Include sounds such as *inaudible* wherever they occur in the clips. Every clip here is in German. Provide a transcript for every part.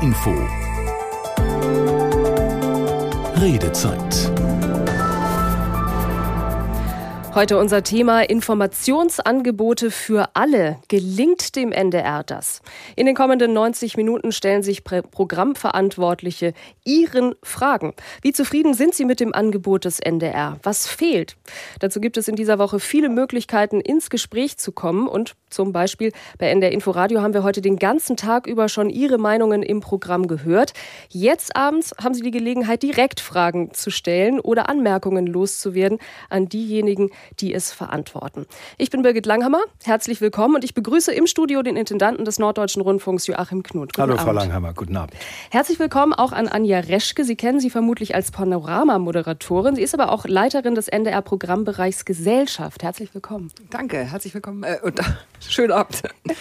Info. Redezeit Heute unser Thema Informationsangebote für alle. Gelingt dem NDR das? In den kommenden 90 Minuten stellen sich Programmverantwortliche Ihren Fragen. Wie zufrieden sind Sie mit dem Angebot des NDR? Was fehlt? Dazu gibt es in dieser Woche viele Möglichkeiten, ins Gespräch zu kommen. Und zum Beispiel bei NDR Inforadio haben wir heute den ganzen Tag über schon Ihre Meinungen im Programm gehört. Jetzt abends haben Sie die Gelegenheit, direkt Fragen zu stellen oder Anmerkungen loszuwerden an diejenigen, die es verantworten. Ich bin Birgit Langhammer, herzlich willkommen und ich begrüße im Studio den Intendanten des Norddeutschen Rundfunks Joachim Knut. Guten Hallo Abend. Frau Langhammer, guten Abend. Herzlich willkommen auch an Anja Reschke. Sie kennen sie vermutlich als Panorama-Moderatorin. Sie ist aber auch Leiterin des NDR-Programmbereichs Gesellschaft. Herzlich willkommen. Danke, herzlich willkommen äh, und *laughs* schönen Abend. *laughs*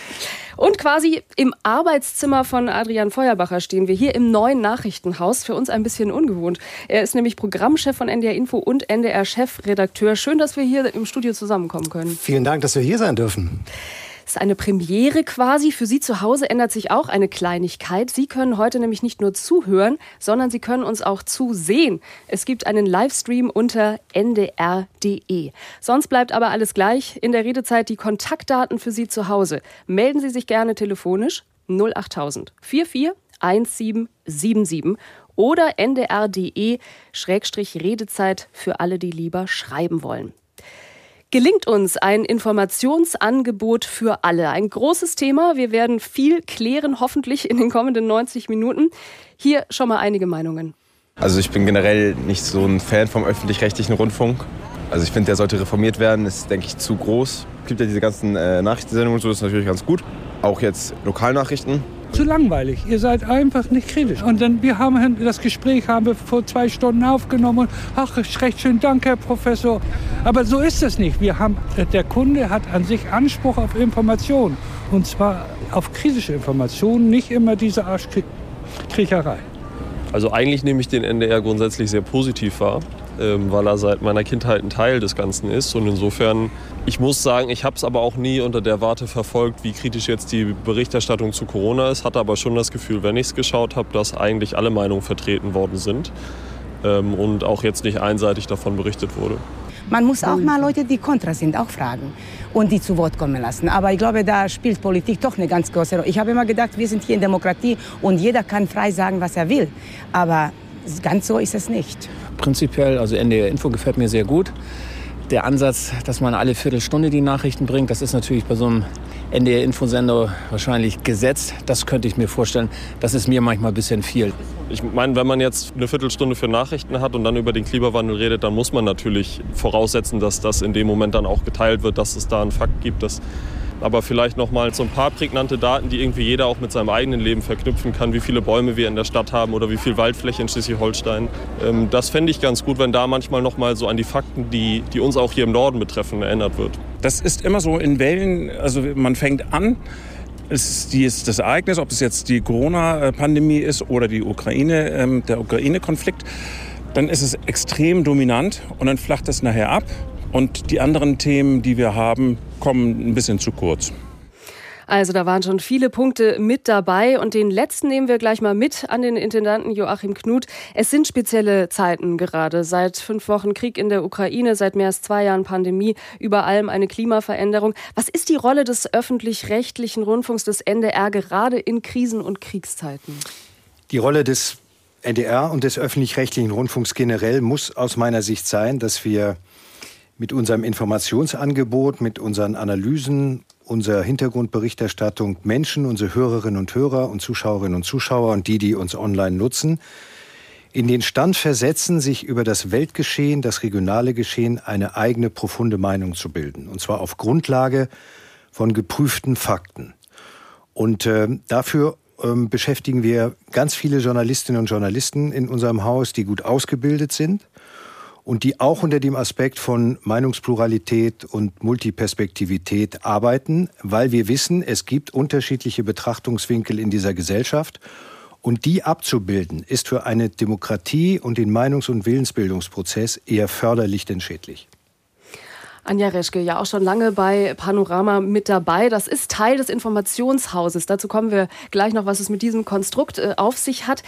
Und quasi im Arbeitszimmer von Adrian Feuerbacher stehen wir hier im neuen Nachrichtenhaus. Für uns ein bisschen ungewohnt. Er ist nämlich Programmchef von NDR Info und NDR-Chefredakteur. Schön, dass wir hier im Studio zusammenkommen können. Vielen Dank, dass wir hier sein dürfen. Das ist eine Premiere quasi. Für Sie zu Hause ändert sich auch eine Kleinigkeit. Sie können heute nämlich nicht nur zuhören, sondern Sie können uns auch zusehen. Es gibt einen Livestream unter ndr.de. Sonst bleibt aber alles gleich. In der Redezeit die Kontaktdaten für Sie zu Hause. Melden Sie sich gerne telefonisch 08000 44 1777 oder ndr.de-redezeit für alle, die lieber schreiben wollen. Gelingt uns ein Informationsangebot für alle? Ein großes Thema. Wir werden viel klären, hoffentlich in den kommenden 90 Minuten. Hier schon mal einige Meinungen. Also ich bin generell nicht so ein Fan vom öffentlich-rechtlichen Rundfunk. Also ich finde, der sollte reformiert werden, ist, denke ich, zu groß. Es gibt ja diese ganzen äh, Nachrichtensendungen und so, das ist natürlich ganz gut. Auch jetzt Lokalnachrichten zu langweilig. Ihr seid einfach nicht kritisch. Und dann, wir haben das Gespräch haben wir vor zwei Stunden aufgenommen. Ach, recht schön, danke, Herr Professor. Aber so ist es nicht. Wir haben, der Kunde hat an sich Anspruch auf Information. Und zwar auf kritische Informationen, nicht immer diese Arschkriecherei. Also eigentlich nehme ich den NDR grundsätzlich sehr positiv wahr. Ähm, weil er seit meiner Kindheit ein Teil des Ganzen ist. Und insofern, ich muss sagen, ich habe es aber auch nie unter der Warte verfolgt, wie kritisch jetzt die Berichterstattung zu Corona ist. Hatte aber schon das Gefühl, wenn ich es geschaut habe, dass eigentlich alle Meinungen vertreten worden sind ähm, und auch jetzt nicht einseitig davon berichtet wurde. Man muss auch mal Leute, die kontra sind, auch fragen und die zu Wort kommen lassen. Aber ich glaube, da spielt Politik doch eine ganz große Rolle. Ich habe immer gedacht, wir sind hier in Demokratie und jeder kann frei sagen, was er will. Aber ganz so ist es nicht prinzipiell, also NDR Info gefällt mir sehr gut. Der Ansatz, dass man alle Viertelstunde die Nachrichten bringt, das ist natürlich bei so einem NDR-Infosender wahrscheinlich gesetzt. Das könnte ich mir vorstellen. Das ist mir manchmal ein bisschen viel. Ich meine, wenn man jetzt eine Viertelstunde für Nachrichten hat und dann über den Klimawandel redet, dann muss man natürlich voraussetzen, dass das in dem Moment dann auch geteilt wird, dass es da einen Fakt gibt, dass aber vielleicht noch mal so ein paar prägnante Daten, die irgendwie jeder auch mit seinem eigenen Leben verknüpfen kann, wie viele Bäume wir in der Stadt haben oder wie viel Waldfläche in Schleswig-Holstein. Ähm, das fände ich ganz gut, wenn da manchmal noch mal so an die Fakten, die, die uns auch hier im Norden betreffen, erinnert wird. Das ist immer so in Wellen, also man fängt an, es ist, das Ereignis, ob es jetzt die Corona-Pandemie ist oder die Ukraine, ähm, der Ukraine-Konflikt, dann ist es extrem dominant und dann flacht es nachher ab und die anderen Themen, die wir haben, kommen ein bisschen zu kurz. Also da waren schon viele Punkte mit dabei und den letzten nehmen wir gleich mal mit an den Intendanten Joachim Knut. Es sind spezielle Zeiten gerade. Seit fünf Wochen Krieg in der Ukraine, seit mehr als zwei Jahren Pandemie, über allem eine Klimaveränderung. Was ist die Rolle des öffentlich-rechtlichen Rundfunks des NDR gerade in Krisen- und Kriegszeiten? Die Rolle des NDR und des öffentlich-rechtlichen Rundfunks generell muss aus meiner Sicht sein, dass wir mit unserem Informationsangebot, mit unseren Analysen, unserer Hintergrundberichterstattung Menschen, unsere Hörerinnen und Hörer und Zuschauerinnen und Zuschauer und die, die uns online nutzen, in den Stand versetzen, sich über das Weltgeschehen, das regionale Geschehen eine eigene profunde Meinung zu bilden. Und zwar auf Grundlage von geprüften Fakten. Und äh, dafür ähm, beschäftigen wir ganz viele Journalistinnen und Journalisten in unserem Haus, die gut ausgebildet sind und die auch unter dem Aspekt von Meinungspluralität und Multiperspektivität arbeiten, weil wir wissen, es gibt unterschiedliche Betrachtungswinkel in dieser Gesellschaft. Und die abzubilden, ist für eine Demokratie und den Meinungs- und Willensbildungsprozess eher förderlich denn schädlich. Anja Reschke, ja auch schon lange bei Panorama mit dabei. Das ist Teil des Informationshauses. Dazu kommen wir gleich noch, was es mit diesem Konstrukt äh, auf sich hat.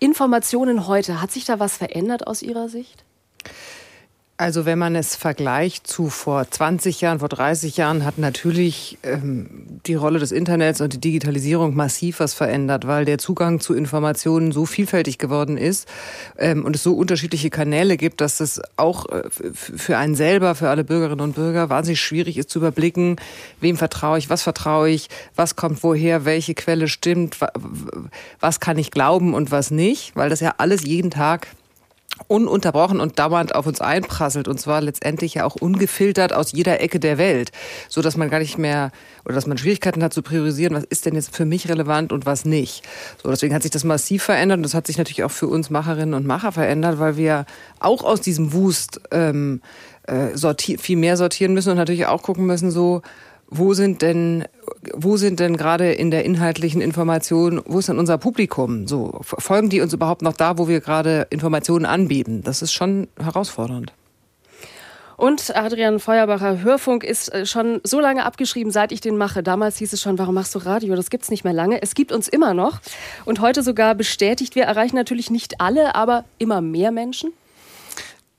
Informationen heute, hat sich da was verändert aus Ihrer Sicht? Also wenn man es vergleicht zu vor 20 Jahren, vor 30 Jahren, hat natürlich ähm, die Rolle des Internets und die Digitalisierung massiv was verändert, weil der Zugang zu Informationen so vielfältig geworden ist ähm, und es so unterschiedliche Kanäle gibt, dass es auch äh, für einen selber, für alle Bürgerinnen und Bürger wahnsinnig schwierig ist zu überblicken, wem vertraue ich, was vertraue ich, was kommt woher, welche Quelle stimmt, was kann ich glauben und was nicht, weil das ja alles jeden Tag ununterbrochen und dauernd auf uns einprasselt und zwar letztendlich ja auch ungefiltert aus jeder Ecke der Welt, so dass man gar nicht mehr oder dass man Schwierigkeiten hat zu priorisieren, was ist denn jetzt für mich relevant und was nicht. So deswegen hat sich das massiv verändert und das hat sich natürlich auch für uns Macherinnen und Macher verändert, weil wir auch aus diesem Wust ähm, äh, viel mehr sortieren müssen und natürlich auch gucken müssen so wo sind denn, wo sind denn gerade in der inhaltlichen Information, wo ist denn unser Publikum? So, folgen die uns überhaupt noch da, wo wir gerade Informationen anbieten? Das ist schon herausfordernd. Und Adrian Feuerbacher, Hörfunk ist äh, schon so lange abgeschrieben, seit ich den mache. Damals hieß es schon, warum machst du Radio? Das gibt's nicht mehr lange. Es gibt uns immer noch. Und heute sogar bestätigt, wir erreichen natürlich nicht alle, aber immer mehr Menschen.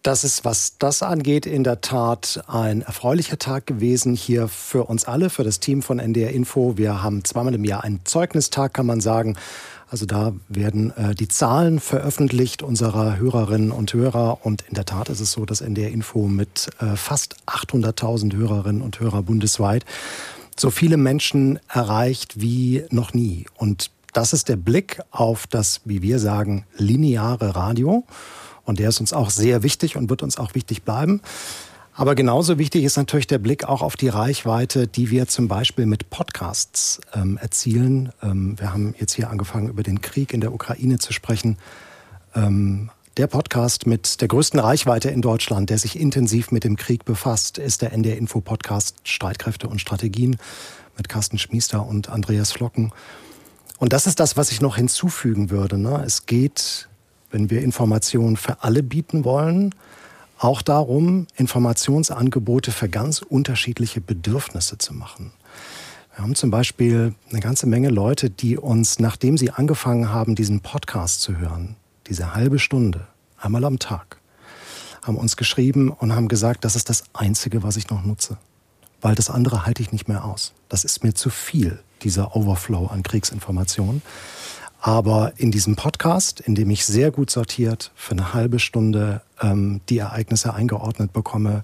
Das ist, was das angeht, in der Tat ein erfreulicher Tag gewesen hier für uns alle, für das Team von NDR Info. Wir haben zweimal im Jahr einen Zeugnistag, kann man sagen. Also da werden äh, die Zahlen veröffentlicht unserer Hörerinnen und Hörer. Und in der Tat ist es so, dass NDR Info mit äh, fast 800.000 Hörerinnen und Hörer bundesweit so viele Menschen erreicht wie noch nie. Und das ist der Blick auf das, wie wir sagen, lineare Radio. Und der ist uns auch sehr wichtig und wird uns auch wichtig bleiben. Aber genauso wichtig ist natürlich der Blick auch auf die Reichweite, die wir zum Beispiel mit Podcasts ähm, erzielen. Ähm, wir haben jetzt hier angefangen, über den Krieg in der Ukraine zu sprechen. Ähm, der Podcast mit der größten Reichweite in Deutschland, der sich intensiv mit dem Krieg befasst, ist der NDR Info Podcast Streitkräfte und Strategien mit Carsten Schmiester und Andreas Flocken. Und das ist das, was ich noch hinzufügen würde. Ne? Es geht wenn wir Informationen für alle bieten wollen, auch darum, Informationsangebote für ganz unterschiedliche Bedürfnisse zu machen. Wir haben zum Beispiel eine ganze Menge Leute, die uns, nachdem sie angefangen haben, diesen Podcast zu hören, diese halbe Stunde, einmal am Tag, haben uns geschrieben und haben gesagt, das ist das Einzige, was ich noch nutze. Weil das andere halte ich nicht mehr aus. Das ist mir zu viel, dieser Overflow an Kriegsinformationen. Aber in diesem Podcast, in dem ich sehr gut sortiert für eine halbe Stunde ähm, die Ereignisse eingeordnet bekomme,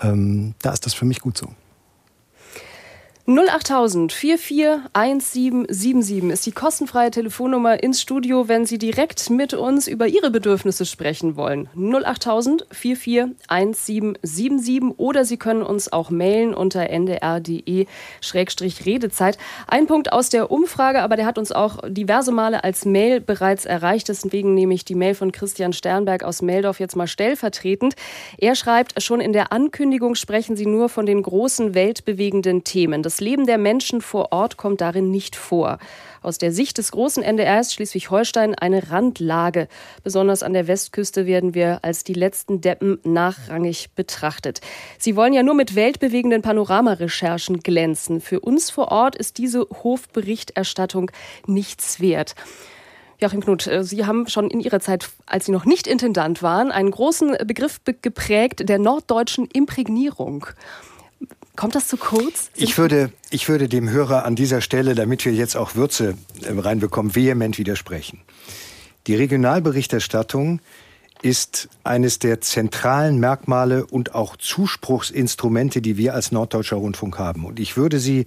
ähm, da ist das für mich gut so. 08000 441777 ist die kostenfreie Telefonnummer ins Studio, wenn Sie direkt mit uns über Ihre Bedürfnisse sprechen wollen. 08000 441777 oder Sie können uns auch mailen unter ndr.de-redezeit. Ein Punkt aus der Umfrage, aber der hat uns auch diverse Male als Mail bereits erreicht. Deswegen nehme ich die Mail von Christian Sternberg aus Meldorf jetzt mal stellvertretend. Er schreibt, schon in der Ankündigung sprechen Sie nur von den großen weltbewegenden Themen. Das das Leben der Menschen vor Ort kommt darin nicht vor. Aus der Sicht des großen NDRs Schleswig-Holstein eine Randlage. Besonders an der Westküste werden wir als die letzten Deppen nachrangig betrachtet. Sie wollen ja nur mit weltbewegenden Panoramarecherchen glänzen. Für uns vor Ort ist diese Hofberichterstattung nichts wert. Joachim Knut, äh, Sie haben schon in Ihrer Zeit, als Sie noch nicht Intendant waren, einen großen Begriff geprägt der norddeutschen Imprägnierung. Kommt das zu kurz? ich würde, ich würde dem Hörer an dieser Stelle, damit wir jetzt auch Würze äh, reinbekommen, vehement widersprechen. Die Regionalberichterstattung ist eines der zentralen Merkmale und auch Zuspruchsinstrumente, die wir als Norddeutscher Rundfunk haben. Und ich würde sie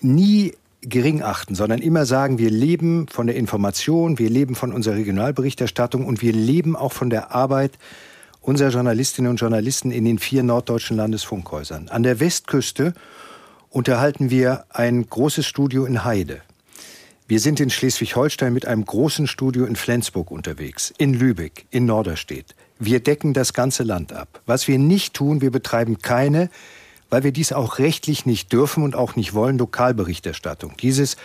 nie gering achten, sondern immer sagen, wir leben von der Information, wir leben von unserer Regionalberichterstattung und wir leben auch von der Arbeit unserer Journalistinnen und Journalisten in den vier norddeutschen Landesfunkhäusern. An der Westküste unterhalten wir ein großes Studio in Heide. Wir sind in Schleswig-Holstein mit einem großen Studio in Flensburg unterwegs, in Lübeck, in Norderstedt. Wir decken das ganze Land ab. Was wir nicht tun, wir betreiben keine, weil wir dies auch rechtlich nicht dürfen und auch nicht wollen, Lokalberichterstattung. Dieses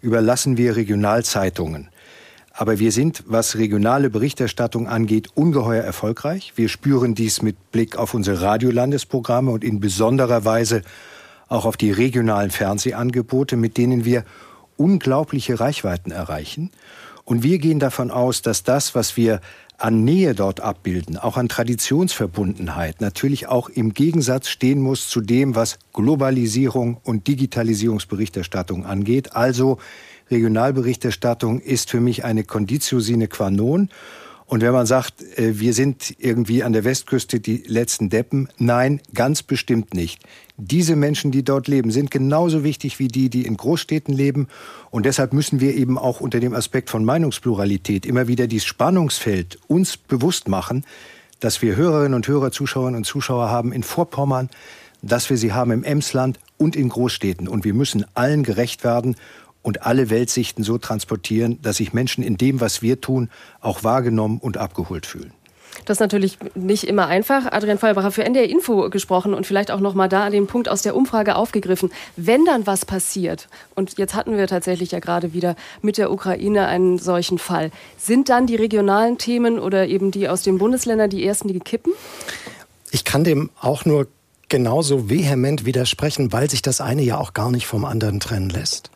überlassen wir Regionalzeitungen. Aber wir sind, was regionale Berichterstattung angeht, ungeheuer erfolgreich. Wir spüren dies mit Blick auf unsere Radiolandesprogramme und in besonderer Weise auch auf die regionalen Fernsehangebote, mit denen wir unglaubliche Reichweiten erreichen. Und wir gehen davon aus, dass das, was wir an Nähe dort abbilden, auch an Traditionsverbundenheit, natürlich auch im Gegensatz stehen muss zu dem, was Globalisierung und Digitalisierungsberichterstattung angeht. Also Regionalberichterstattung ist für mich eine Conditio sine qua non. Und wenn man sagt, äh, wir sind irgendwie an der Westküste die letzten Deppen, nein, ganz bestimmt nicht. Diese Menschen, die dort leben, sind genauso wichtig wie die, die in Großstädten leben. Und deshalb müssen wir eben auch unter dem Aspekt von Meinungspluralität immer wieder dieses Spannungsfeld uns bewusst machen, dass wir Hörerinnen und Hörer, Zuschauerinnen und Zuschauer haben in Vorpommern, dass wir sie haben im Emsland und in Großstädten. Und wir müssen allen gerecht werden und alle Weltsichten so transportieren, dass sich Menschen in dem, was wir tun, auch wahrgenommen und abgeholt fühlen. Das ist natürlich nicht immer einfach. Adrian Feuerbacher für NDR Info gesprochen und vielleicht auch noch mal da an den Punkt aus der Umfrage aufgegriffen. Wenn dann was passiert, und jetzt hatten wir tatsächlich ja gerade wieder mit der Ukraine einen solchen Fall, sind dann die regionalen Themen oder eben die aus den Bundesländern die ersten, die kippen? Ich kann dem auch nur genauso vehement widersprechen, weil sich das eine ja auch gar nicht vom anderen trennen lässt.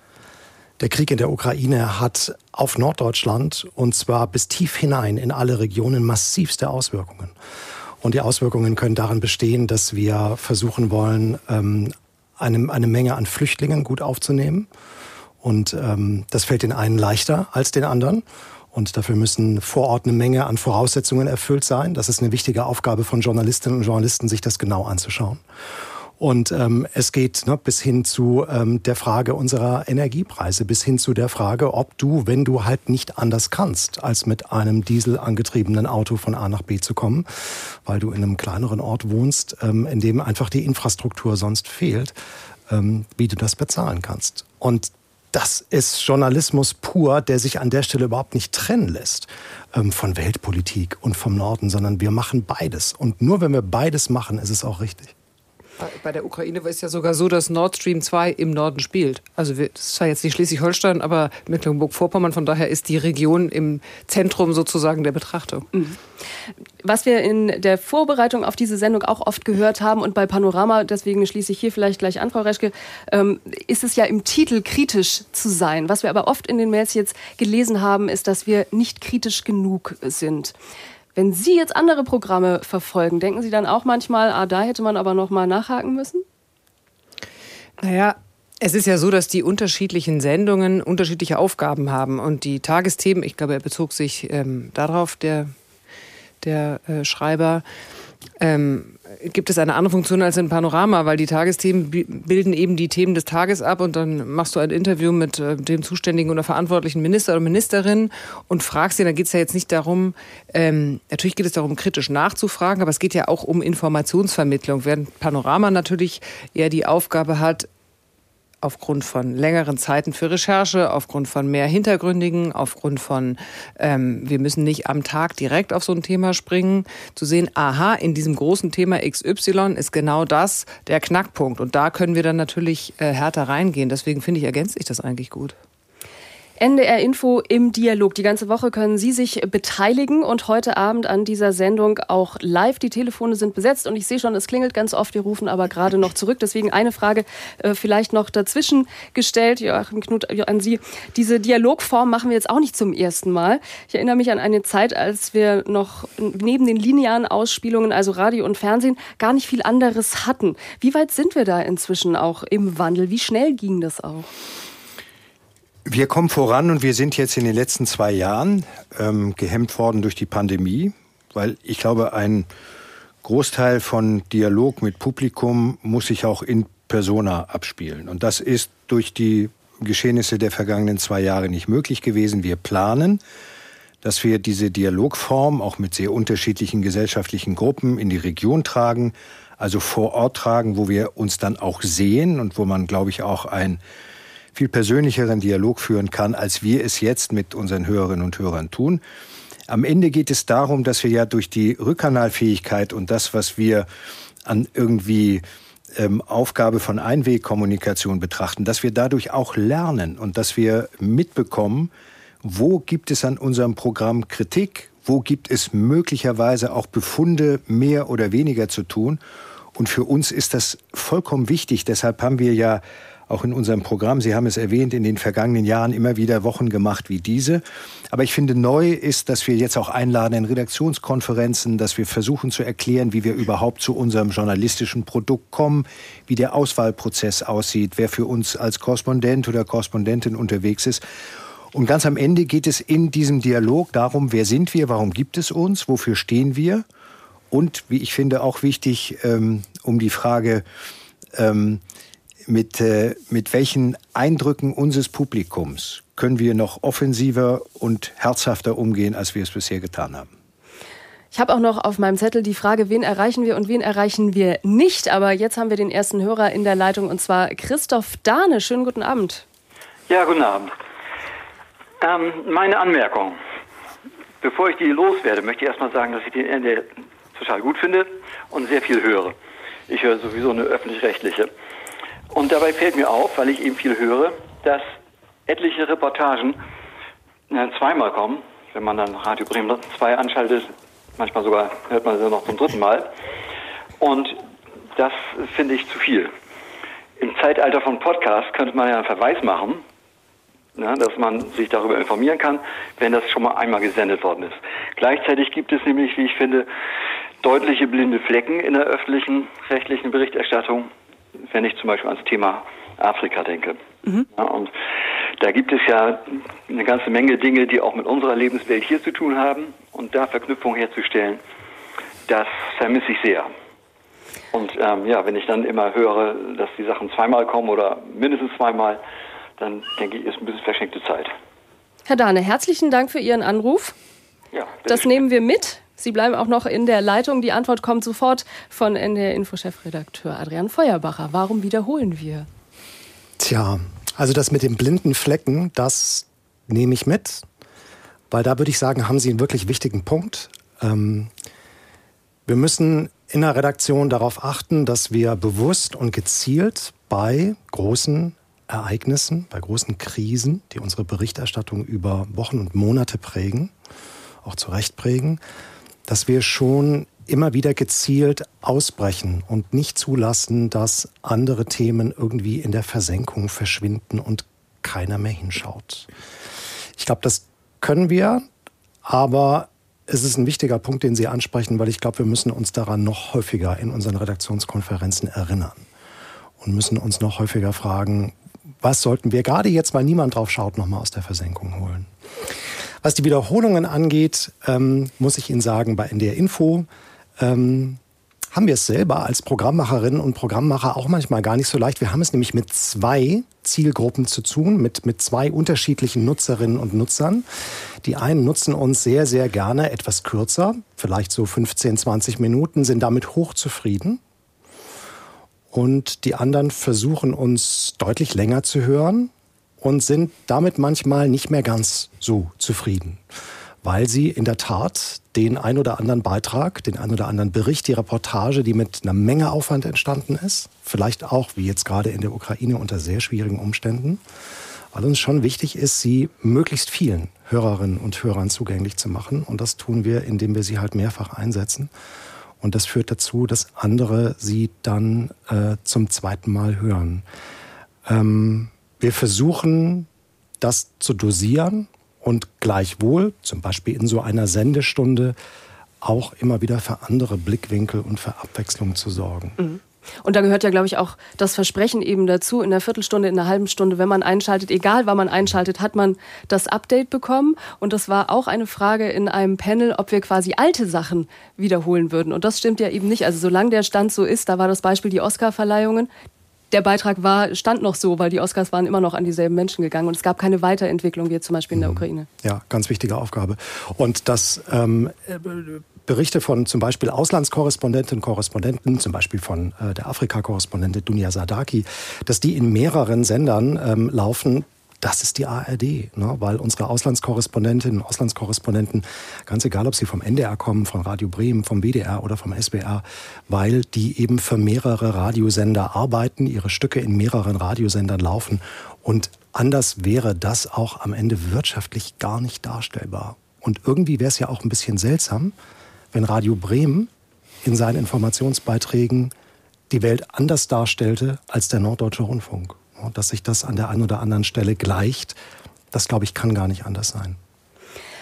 Der Krieg in der Ukraine hat auf Norddeutschland und zwar bis tief hinein in alle Regionen massivste Auswirkungen. Und die Auswirkungen können darin bestehen, dass wir versuchen wollen, ähm, eine, eine Menge an Flüchtlingen gut aufzunehmen. Und ähm, das fällt den einen leichter als den anderen. Und dafür müssen vor Ort eine Menge an Voraussetzungen erfüllt sein. Das ist eine wichtige Aufgabe von Journalistinnen und Journalisten, sich das genau anzuschauen. Und ähm, es geht ne, bis hin zu ähm, der Frage unserer Energiepreise, bis hin zu der Frage, ob du, wenn du halt nicht anders kannst, als mit einem Diesel angetriebenen Auto von A nach B zu kommen, weil du in einem kleineren Ort wohnst, ähm, in dem einfach die Infrastruktur sonst fehlt, ähm, wie du das bezahlen kannst. Und das ist Journalismus pur, der sich an der Stelle überhaupt nicht trennen lässt ähm, von Weltpolitik und vom Norden, sondern wir machen beides. Und nur wenn wir beides machen, ist es auch richtig. Bei der Ukraine ist ja sogar so, dass Nord Stream 2 im Norden spielt. Also das ist zwar jetzt nicht Schleswig-Holstein, aber Mecklenburg-Vorpommern. Von daher ist die Region im Zentrum sozusagen der Betrachtung. Mhm. Was wir in der Vorbereitung auf diese Sendung auch oft gehört haben und bei Panorama, deswegen schließe ich hier vielleicht gleich an, Frau Reschke, ähm, ist es ja im Titel kritisch zu sein. Was wir aber oft in den Mails jetzt gelesen haben, ist, dass wir nicht kritisch genug sind. Wenn Sie jetzt andere Programme verfolgen, denken Sie dann auch manchmal, ah, da hätte man aber noch mal nachhaken müssen? Naja, es ist ja so, dass die unterschiedlichen Sendungen unterschiedliche Aufgaben haben. Und die Tagesthemen, ich glaube, er bezog sich ähm, darauf, der, der äh, Schreiber, ähm, gibt es eine andere Funktion als ein Panorama, weil die Tagesthemen bilden eben die Themen des Tages ab und dann machst du ein Interview mit äh, dem zuständigen oder verantwortlichen Minister oder Ministerin und fragst ihn, da geht es ja jetzt nicht darum, ähm, natürlich geht es darum, kritisch nachzufragen, aber es geht ja auch um Informationsvermittlung, während Panorama natürlich eher die Aufgabe hat, aufgrund von längeren Zeiten für Recherche, aufgrund von mehr Hintergründigen, aufgrund von, ähm, wir müssen nicht am Tag direkt auf so ein Thema springen, zu sehen, aha, in diesem großen Thema XY ist genau das der Knackpunkt. Und da können wir dann natürlich äh, härter reingehen. Deswegen finde ich, ergänzt sich das eigentlich gut. NDR Info im Dialog. Die ganze Woche können Sie sich beteiligen und heute Abend an dieser Sendung auch live. Die Telefone sind besetzt und ich sehe schon, es klingelt ganz oft. Wir rufen aber gerade noch zurück. Deswegen eine Frage äh, vielleicht noch dazwischen gestellt, Joachim Knut, an Sie. Diese Dialogform machen wir jetzt auch nicht zum ersten Mal. Ich erinnere mich an eine Zeit, als wir noch neben den linearen Ausspielungen, also Radio und Fernsehen, gar nicht viel anderes hatten. Wie weit sind wir da inzwischen auch im Wandel? Wie schnell ging das auch? Wir kommen voran und wir sind jetzt in den letzten zwei Jahren ähm, gehemmt worden durch die Pandemie, weil ich glaube, ein Großteil von Dialog mit Publikum muss sich auch in persona abspielen. Und das ist durch die Geschehnisse der vergangenen zwei Jahre nicht möglich gewesen. Wir planen, dass wir diese Dialogform auch mit sehr unterschiedlichen gesellschaftlichen Gruppen in die Region tragen, also vor Ort tragen, wo wir uns dann auch sehen und wo man, glaube ich, auch ein viel persönlicheren Dialog führen kann, als wir es jetzt mit unseren Hörerinnen und Hörern tun. Am Ende geht es darum, dass wir ja durch die Rückkanalfähigkeit und das, was wir an irgendwie ähm, Aufgabe von Einwegkommunikation betrachten, dass wir dadurch auch lernen und dass wir mitbekommen, wo gibt es an unserem Programm Kritik, wo gibt es möglicherweise auch Befunde, mehr oder weniger zu tun. Und für uns ist das vollkommen wichtig. Deshalb haben wir ja auch in unserem Programm, Sie haben es erwähnt, in den vergangenen Jahren immer wieder Wochen gemacht wie diese. Aber ich finde neu ist, dass wir jetzt auch einladen in Redaktionskonferenzen, dass wir versuchen zu erklären, wie wir überhaupt zu unserem journalistischen Produkt kommen, wie der Auswahlprozess aussieht, wer für uns als Korrespondent oder Korrespondentin unterwegs ist. Und ganz am Ende geht es in diesem Dialog darum, wer sind wir, warum gibt es uns, wofür stehen wir und, wie ich finde, auch wichtig, ähm, um die Frage, ähm, mit, äh, mit welchen Eindrücken unseres Publikums können wir noch offensiver und herzhafter umgehen, als wir es bisher getan haben. Ich habe auch noch auf meinem Zettel die Frage, wen erreichen wir und wen erreichen wir nicht. Aber jetzt haben wir den ersten Hörer in der Leitung und zwar Christoph Dahne. Schönen guten Abend. Ja, guten Abend. Ähm, meine Anmerkung. Bevor ich die loswerde, möchte ich erstmal sagen, dass ich die NDR total gut finde und sehr viel höre. Ich höre sowieso eine öffentlich-rechtliche. Und dabei fällt mir auf, weil ich eben viel höre, dass etliche Reportagen äh, zweimal kommen. Wenn man dann Radio Bremen 2 anschaltet, manchmal sogar hört man sie noch zum dritten Mal. Und das finde ich zu viel. Im Zeitalter von Podcasts könnte man ja einen Verweis machen, ne, dass man sich darüber informieren kann, wenn das schon mal einmal gesendet worden ist. Gleichzeitig gibt es nämlich, wie ich finde, deutliche blinde Flecken in der öffentlichen rechtlichen Berichterstattung, wenn ich zum Beispiel ans Thema Afrika denke. Mhm. Ja, und da gibt es ja eine ganze Menge Dinge, die auch mit unserer Lebenswelt hier zu tun haben. Und da Verknüpfungen herzustellen, das vermisse ich sehr. Und ähm, ja, wenn ich dann immer höre, dass die Sachen zweimal kommen oder mindestens zweimal, dann denke ich, ist ein bisschen verschenkte Zeit. Herr Dahne, herzlichen Dank für Ihren Anruf. Ja, das nehmen wir mit. Sie bleiben auch noch in der Leitung. Die Antwort kommt sofort von NDR Info-Chefredakteur Adrian Feuerbacher. Warum wiederholen wir? Tja, also das mit den blinden Flecken, das nehme ich mit, weil da würde ich sagen, haben Sie einen wirklich wichtigen Punkt. Ähm, wir müssen in der Redaktion darauf achten, dass wir bewusst und gezielt bei großen Ereignissen, bei großen Krisen, die unsere Berichterstattung über Wochen und Monate prägen, auch zu Recht prägen, dass wir schon immer wieder gezielt ausbrechen und nicht zulassen, dass andere Themen irgendwie in der Versenkung verschwinden und keiner mehr hinschaut. Ich glaube, das können wir, aber es ist ein wichtiger Punkt, den Sie ansprechen, weil ich glaube, wir müssen uns daran noch häufiger in unseren Redaktionskonferenzen erinnern und müssen uns noch häufiger fragen, was sollten wir gerade jetzt, weil niemand drauf schaut, nochmal aus der Versenkung holen. Was die Wiederholungen angeht, ähm, muss ich Ihnen sagen, bei NDR Info ähm, haben wir es selber als Programmmacherinnen und Programmmacher auch manchmal gar nicht so leicht. Wir haben es nämlich mit zwei Zielgruppen zu tun, mit, mit zwei unterschiedlichen Nutzerinnen und Nutzern. Die einen nutzen uns sehr, sehr gerne etwas kürzer, vielleicht so 15, 20 Minuten, sind damit hochzufrieden. Und die anderen versuchen uns deutlich länger zu hören, und sind damit manchmal nicht mehr ganz so zufrieden, weil sie in der Tat den ein oder anderen Beitrag, den ein oder anderen Bericht, die Reportage, die mit einer Menge Aufwand entstanden ist, vielleicht auch wie jetzt gerade in der Ukraine unter sehr schwierigen Umständen, weil uns schon wichtig ist, sie möglichst vielen Hörerinnen und Hörern zugänglich zu machen. Und das tun wir, indem wir sie halt mehrfach einsetzen. Und das führt dazu, dass andere sie dann äh, zum zweiten Mal hören. Ähm, wir versuchen, das zu dosieren und gleichwohl, zum Beispiel in so einer Sendestunde, auch immer wieder für andere Blickwinkel und für Abwechslung zu sorgen. Mhm. Und da gehört ja, glaube ich, auch das Versprechen eben dazu, in einer Viertelstunde, in einer halben Stunde, wenn man einschaltet, egal wann man einschaltet, hat man das Update bekommen. Und das war auch eine Frage in einem Panel, ob wir quasi alte Sachen wiederholen würden. Und das stimmt ja eben nicht. Also solange der Stand so ist, da war das Beispiel die Oscar-Verleihungen, der Beitrag war, stand noch so, weil die Oscars waren immer noch an dieselben Menschen gegangen und es gab keine Weiterentwicklung, wie zum Beispiel in der mhm. Ukraine. Ja, ganz wichtige Aufgabe. Und das ähm, Berichte von zum Beispiel Auslandskorrespondentinnen und Korrespondenten, zum Beispiel von äh, der Afrika-Korrespondentin Dunia Sadaki, dass die in mehreren Sendern ähm, laufen, das ist die ARD, ne? weil unsere Auslandskorrespondentinnen und Auslandskorrespondenten, ganz egal, ob sie vom NDR kommen, von Radio Bremen, vom WDR oder vom SBR, weil die eben für mehrere Radiosender arbeiten, ihre Stücke in mehreren Radiosendern laufen und anders wäre das auch am Ende wirtschaftlich gar nicht darstellbar. Und irgendwie wäre es ja auch ein bisschen seltsam, wenn Radio Bremen in seinen Informationsbeiträgen die Welt anders darstellte als der Norddeutsche Rundfunk. Dass sich das an der einen oder anderen Stelle gleicht, das glaube ich kann gar nicht anders sein.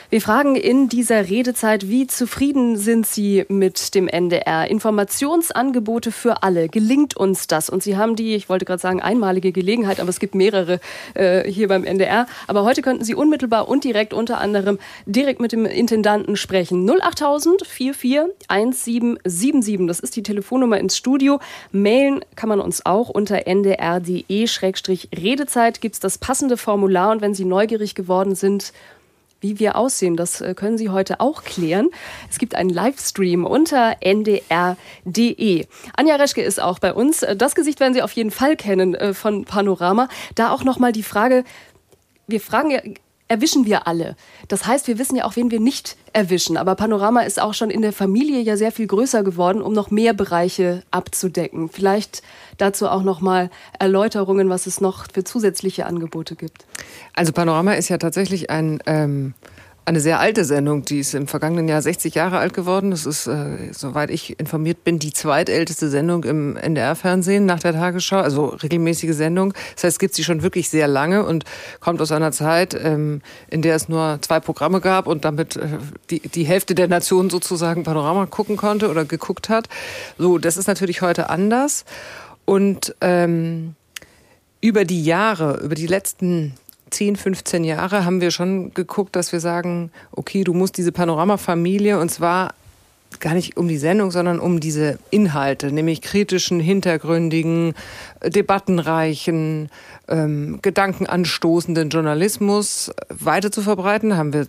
Wir fragen in dieser Redezeit, wie zufrieden sind Sie mit dem NDR? Informationsangebote für alle. Gelingt uns das? Und Sie haben die, ich wollte gerade sagen, einmalige Gelegenheit, aber es gibt mehrere äh, hier beim NDR. Aber heute könnten Sie unmittelbar und direkt unter anderem direkt mit dem Intendanten sprechen. 08000 44 1777. Das ist die Telefonnummer ins Studio. Mailen kann man uns auch unter ndr.de-redezeit. Gibt es das passende Formular. Und wenn Sie neugierig geworden sind, wie wir aussehen, das äh, können Sie heute auch klären. Es gibt einen Livestream unter ndr.de. Anja Reschke ist auch bei uns. Das Gesicht werden Sie auf jeden Fall kennen äh, von Panorama. Da auch nochmal die Frage, wir fragen ja erwischen wir alle. Das heißt, wir wissen ja auch, wen wir nicht erwischen. Aber Panorama ist auch schon in der Familie ja sehr viel größer geworden, um noch mehr Bereiche abzudecken. Vielleicht dazu auch noch mal Erläuterungen, was es noch für zusätzliche Angebote gibt. Also Panorama ist ja tatsächlich ein ähm eine sehr alte Sendung, die ist im vergangenen Jahr 60 Jahre alt geworden. Das ist, äh, soweit ich informiert bin, die zweitälteste Sendung im NDR-Fernsehen nach der Tagesschau, also regelmäßige Sendung. Das heißt, es gibt sie schon wirklich sehr lange und kommt aus einer Zeit, ähm, in der es nur zwei Programme gab und damit äh, die, die Hälfte der Nation sozusagen Panorama gucken konnte oder geguckt hat. So, das ist natürlich heute anders. Und ähm, über die Jahre, über die letzten 10, 15 Jahre haben wir schon geguckt, dass wir sagen, okay, du musst diese Panoramafamilie und zwar gar nicht um die Sendung, sondern um diese Inhalte, nämlich kritischen, hintergründigen, debattenreichen, ähm, gedankenanstoßenden Journalismus weiter zu verbreiten, haben wir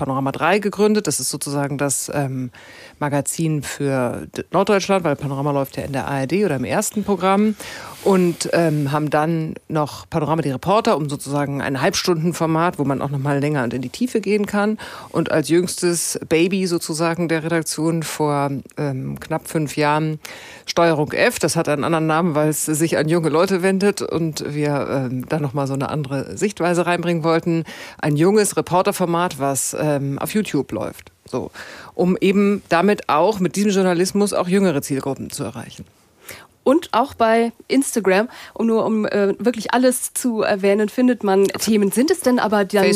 Panorama 3 gegründet. Das ist sozusagen das ähm, Magazin für Norddeutschland, weil Panorama läuft ja in der ARD oder im ersten Programm. Und ähm, haben dann noch Panorama die Reporter, um sozusagen ein Halbstundenformat, wo man auch noch mal länger und in die Tiefe gehen kann. Und als jüngstes Baby sozusagen der Redaktion vor ähm, knapp fünf Jahren Steuerung F. Das hat einen anderen Namen, weil es sich an junge Leute wendet und wir ähm, da noch mal so eine andere Sichtweise reinbringen wollten. Ein junges Reporterformat, was ähm, auf YouTube läuft. So, um eben damit auch mit diesem Journalismus auch jüngere Zielgruppen zu erreichen und auch bei Instagram, um nur um äh, wirklich alles zu erwähnen, findet man Themen. Sind es denn aber dann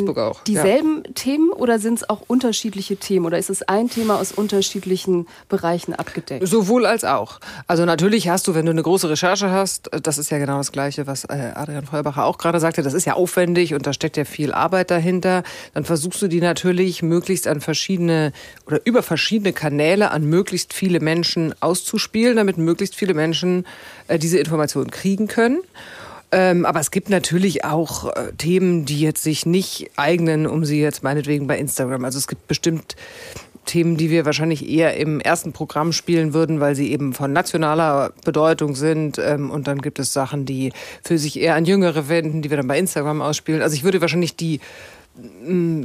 dieselben ja. Themen oder sind es auch unterschiedliche Themen oder ist es ein Thema aus unterschiedlichen Bereichen abgedeckt? Sowohl als auch. Also natürlich hast du, wenn du eine große Recherche hast, das ist ja genau das Gleiche, was äh, Adrian Feuerbacher auch gerade sagte, das ist ja aufwendig und da steckt ja viel Arbeit dahinter, dann versuchst du die natürlich möglichst an verschiedene oder über verschiedene Kanäle an möglichst viele Menschen auszuspielen, damit möglichst viele Menschen äh, diese Informationen kriegen können. Ähm, aber es gibt natürlich auch äh, Themen, die jetzt sich nicht eignen, um sie jetzt meinetwegen bei Instagram. Also es gibt bestimmt Themen, die wir wahrscheinlich eher im ersten Programm spielen würden, weil sie eben von nationaler Bedeutung sind. Ähm, und dann gibt es Sachen, die für sich eher an Jüngere wenden, die wir dann bei Instagram ausspielen. Also ich würde wahrscheinlich die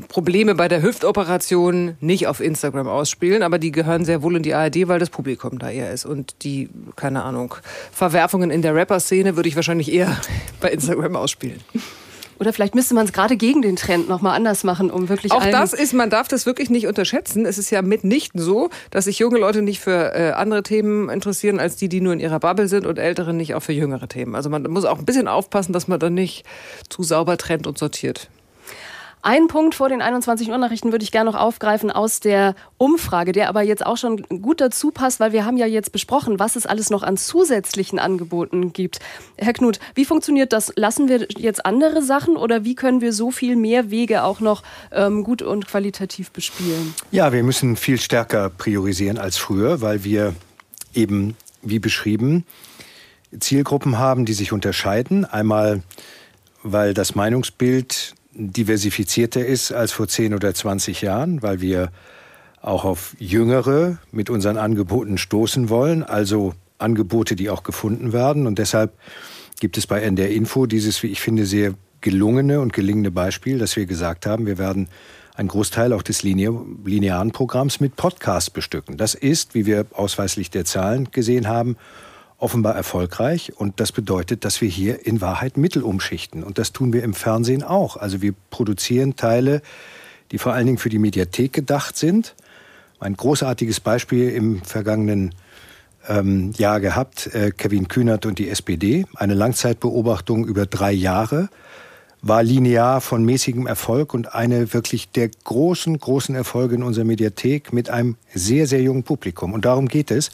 Probleme bei der Hüftoperation nicht auf Instagram ausspielen, aber die gehören sehr wohl in die ARD, weil das Publikum da eher ist. Und die, keine Ahnung, Verwerfungen in der Rapper-Szene würde ich wahrscheinlich eher *laughs* bei Instagram ausspielen. Oder vielleicht müsste man es gerade gegen den Trend nochmal anders machen, um wirklich. Auch das ist, man darf das wirklich nicht unterschätzen. Es ist ja mitnichten so, dass sich junge Leute nicht für äh, andere Themen interessieren, als die, die nur in ihrer Bubble sind und Ältere nicht auch für jüngere Themen. Also man muss auch ein bisschen aufpassen, dass man dann nicht zu sauber trennt und sortiert. Ein Punkt vor den 21 Uhr Nachrichten würde ich gerne noch aufgreifen aus der Umfrage, der aber jetzt auch schon gut dazu passt, weil wir haben ja jetzt besprochen, was es alles noch an zusätzlichen Angeboten gibt. Herr Knut, wie funktioniert das? Lassen wir jetzt andere Sachen oder wie können wir so viel mehr Wege auch noch ähm, gut und qualitativ bespielen? Ja, wir müssen viel stärker priorisieren als früher, weil wir eben, wie beschrieben, Zielgruppen haben, die sich unterscheiden. Einmal, weil das Meinungsbild diversifizierter ist als vor 10 oder 20 Jahren, weil wir auch auf Jüngere mit unseren Angeboten stoßen wollen, also Angebote, die auch gefunden werden. Und deshalb gibt es bei NDR Info dieses, wie ich finde, sehr gelungene und gelingende Beispiel, dass wir gesagt haben, wir werden einen Großteil auch des linearen Programms mit Podcasts bestücken. Das ist, wie wir ausweislich der Zahlen gesehen haben, offenbar erfolgreich. Und das bedeutet, dass wir hier in Wahrheit Mittel umschichten. Und das tun wir im Fernsehen auch. Also wir produzieren Teile, die vor allen Dingen für die Mediathek gedacht sind. Ein großartiges Beispiel im vergangenen ähm, Jahr gehabt, äh, Kevin Kühnert und die SPD. Eine Langzeitbeobachtung über drei Jahre war linear von mäßigem Erfolg und eine wirklich der großen, großen Erfolge in unserer Mediathek mit einem sehr, sehr jungen Publikum. Und darum geht es,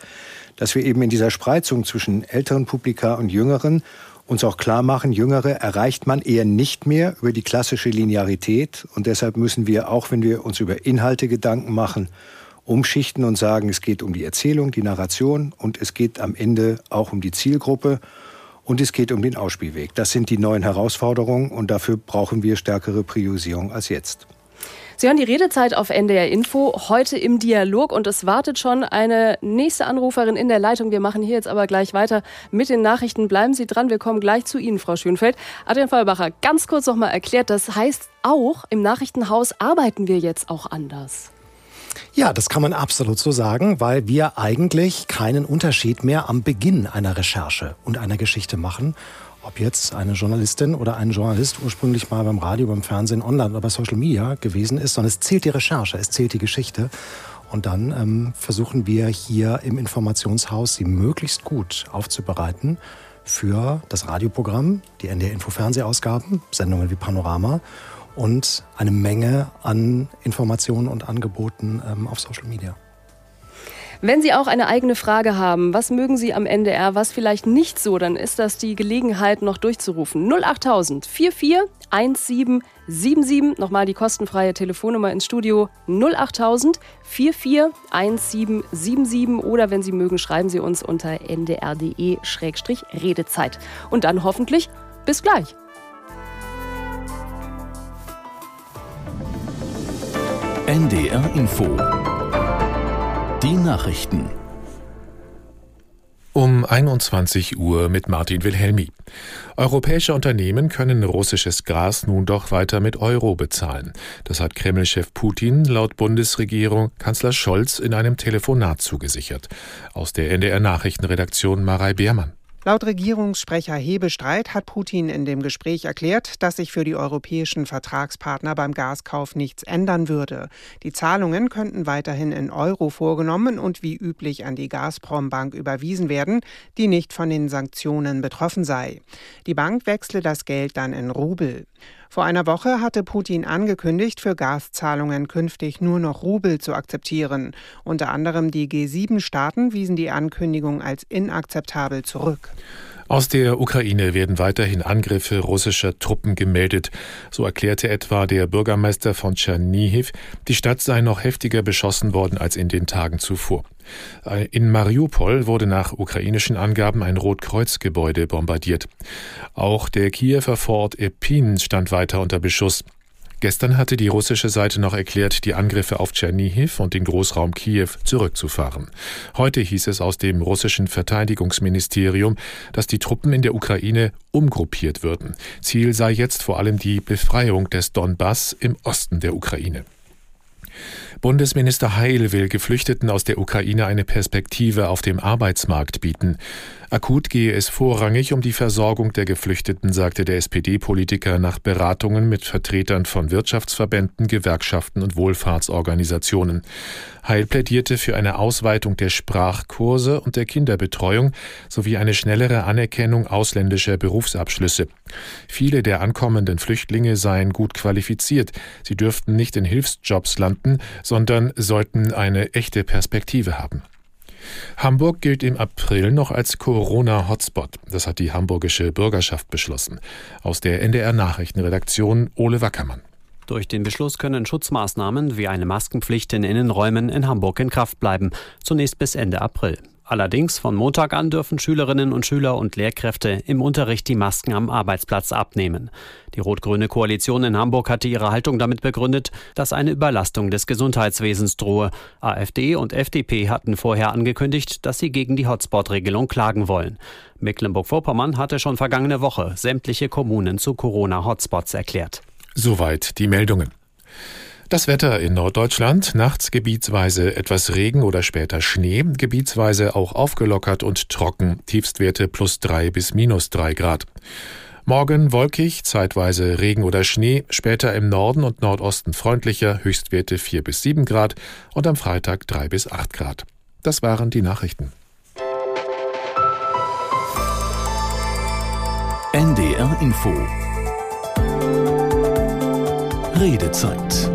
dass wir eben in dieser Spreizung zwischen älteren Publika und jüngeren uns auch klar machen, Jüngere erreicht man eher nicht mehr über die klassische Linearität. Und deshalb müssen wir, auch wenn wir uns über Inhalte Gedanken machen, umschichten und sagen, es geht um die Erzählung, die Narration und es geht am Ende auch um die Zielgruppe und es geht um den Ausspielweg. Das sind die neuen Herausforderungen und dafür brauchen wir stärkere Priorisierung als jetzt. Sie hören die Redezeit auf NDR Info, heute im Dialog und es wartet schon eine nächste Anruferin in der Leitung. Wir machen hier jetzt aber gleich weiter mit den Nachrichten. Bleiben Sie dran, wir kommen gleich zu Ihnen, Frau Schönfeld. Adrian Feuerbacher, ganz kurz noch mal erklärt, das heißt auch, im Nachrichtenhaus arbeiten wir jetzt auch anders. Ja, das kann man absolut so sagen, weil wir eigentlich keinen Unterschied mehr am Beginn einer Recherche und einer Geschichte machen. Ob jetzt eine Journalistin oder ein Journalist ursprünglich mal beim Radio, beim Fernsehen, online oder bei Social Media gewesen ist, sondern es zählt die Recherche, es zählt die Geschichte. Und dann ähm, versuchen wir hier im Informationshaus, sie möglichst gut aufzubereiten für das Radioprogramm, die NDR Info Fernsehausgaben, Sendungen wie Panorama und eine Menge an Informationen und Angeboten ähm, auf Social Media. Wenn Sie auch eine eigene Frage haben, was mögen Sie am NDR, was vielleicht nicht so, dann ist das die Gelegenheit noch durchzurufen. 08000 44 1777. Nochmal die kostenfreie Telefonnummer ins Studio 08000 44 1777. Oder wenn Sie mögen, schreiben Sie uns unter ndr.de-redezeit. Und dann hoffentlich bis gleich. NDR Info. Die Nachrichten. Um 21 Uhr mit Martin Wilhelmi. Europäische Unternehmen können russisches Gas nun doch weiter mit Euro bezahlen. Das hat Kreml-Chef Putin laut Bundesregierung Kanzler Scholz in einem Telefonat zugesichert. Aus der NDR Nachrichtenredaktion Marei Beermann. Laut Regierungssprecher Hebestreit hat Putin in dem Gespräch erklärt, dass sich für die europäischen Vertragspartner beim Gaskauf nichts ändern würde. Die Zahlungen könnten weiterhin in Euro vorgenommen und wie üblich an die Gazprom-Bank überwiesen werden, die nicht von den Sanktionen betroffen sei. Die Bank wechsle das Geld dann in Rubel. Vor einer Woche hatte Putin angekündigt, für Gaszahlungen künftig nur noch Rubel zu akzeptieren. Unter anderem die G7-Staaten wiesen die Ankündigung als inakzeptabel zurück. Aus der Ukraine werden weiterhin Angriffe russischer Truppen gemeldet. So erklärte etwa der Bürgermeister von Tschernihiv, die Stadt sei noch heftiger beschossen worden als in den Tagen zuvor. In Mariupol wurde nach ukrainischen Angaben ein Rotkreuzgebäude bombardiert. Auch der Kiewer Fort Epin stand weiter unter Beschuss. Gestern hatte die russische Seite noch erklärt, die Angriffe auf Tschernihiv und den Großraum Kiew zurückzufahren. Heute hieß es aus dem russischen Verteidigungsministerium, dass die Truppen in der Ukraine umgruppiert würden. Ziel sei jetzt vor allem die Befreiung des Donbass im Osten der Ukraine. Bundesminister Heil will Geflüchteten aus der Ukraine eine Perspektive auf dem Arbeitsmarkt bieten. Akut gehe es vorrangig um die Versorgung der Geflüchteten, sagte der SPD-Politiker nach Beratungen mit Vertretern von Wirtschaftsverbänden, Gewerkschaften und Wohlfahrtsorganisationen. Heil plädierte für eine Ausweitung der Sprachkurse und der Kinderbetreuung sowie eine schnellere Anerkennung ausländischer Berufsabschlüsse. Viele der ankommenden Flüchtlinge seien gut qualifiziert. Sie dürften nicht in Hilfsjobs landen, sondern sollten eine echte Perspektive haben. Hamburg gilt im April noch als Corona-Hotspot. Das hat die hamburgische Bürgerschaft beschlossen. Aus der NDR Nachrichtenredaktion Ole Wackermann. Durch den Beschluss können Schutzmaßnahmen wie eine Maskenpflicht in Innenräumen in Hamburg in Kraft bleiben, zunächst bis Ende April. Allerdings von Montag an dürfen Schülerinnen und Schüler und Lehrkräfte im Unterricht die Masken am Arbeitsplatz abnehmen. Die rot-grüne Koalition in Hamburg hatte ihre Haltung damit begründet, dass eine Überlastung des Gesundheitswesens drohe. AfD und FDP hatten vorher angekündigt, dass sie gegen die Hotspot-Regelung klagen wollen. Mecklenburg-Vorpommern hatte schon vergangene Woche sämtliche Kommunen zu Corona-Hotspots erklärt. Soweit die Meldungen. Das Wetter in Norddeutschland, nachts gebietsweise etwas Regen oder später Schnee, gebietsweise auch aufgelockert und trocken, Tiefstwerte plus drei bis minus drei Grad. Morgen wolkig, zeitweise Regen oder Schnee, später im Norden und Nordosten freundlicher, Höchstwerte vier bis sieben Grad und am Freitag drei bis acht Grad. Das waren die Nachrichten. NDR Info Redezeit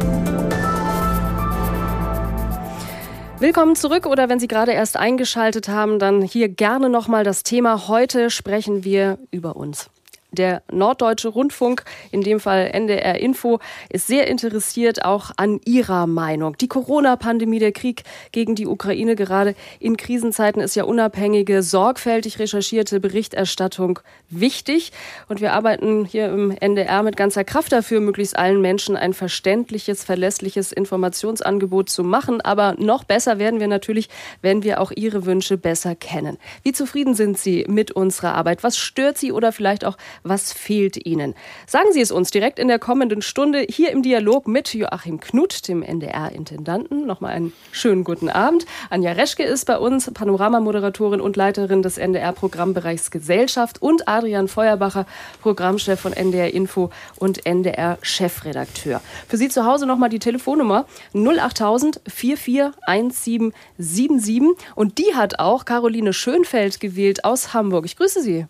Willkommen zurück oder wenn Sie gerade erst eingeschaltet haben, dann hier gerne nochmal das Thema. Heute sprechen wir über uns. Der Norddeutsche Rundfunk, in dem Fall NDR Info, ist sehr interessiert auch an Ihrer Meinung. Die Corona-Pandemie, der Krieg gegen die Ukraine gerade in Krisenzeiten ist ja unabhängige, sorgfältig recherchierte Berichterstattung wichtig. Und wir arbeiten hier im NDR mit ganzer Kraft dafür, möglichst allen Menschen ein verständliches, verlässliches Informationsangebot zu machen. Aber noch besser werden wir natürlich, wenn wir auch Ihre Wünsche besser kennen. Wie zufrieden sind Sie mit unserer Arbeit? Was stört Sie oder vielleicht auch was fehlt Ihnen? Sagen Sie es uns direkt in der kommenden Stunde hier im Dialog mit Joachim Knut, dem NDR-Intendanten. Nochmal einen schönen guten Abend. Anja Reschke ist bei uns, Panorama-Moderatorin und Leiterin des NDR-Programmbereichs Gesellschaft und Adrian Feuerbacher, Programmchef von NDR Info und NDR-Chefredakteur. Für Sie zu Hause nochmal die Telefonnummer 08000 441777 und die hat auch Caroline Schönfeld gewählt aus Hamburg. Ich grüße Sie.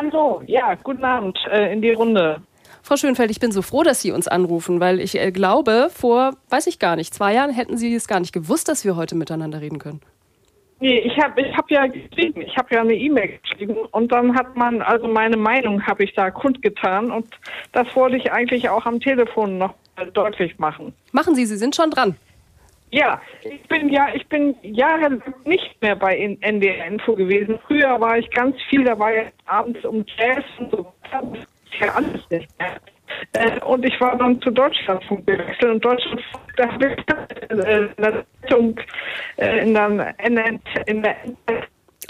Hallo, ja, guten Abend äh, in die Runde. Frau Schönfeld, ich bin so froh, dass Sie uns anrufen, weil ich äh, glaube, vor, weiß ich gar nicht, zwei Jahren hätten Sie es gar nicht gewusst, dass wir heute miteinander reden können. Nee, ich habe ich hab ja geschrieben, ich habe ja eine E-Mail geschrieben und dann hat man, also meine Meinung habe ich da kundgetan und das wollte ich eigentlich auch am Telefon noch deutlich machen. Machen Sie, Sie sind schon dran. Ja, ich bin ja, ich bin jahrelang nicht mehr bei NDR Info gewesen. Früher war ich ganz viel dabei, abends um Jazz und so. Das ist alles nicht mehr. Äh, und ich war dann zu Deutschlandfunk gewechselt und Deutschlandfunk, da habe ich äh, in der Zeitung, äh, in der, in der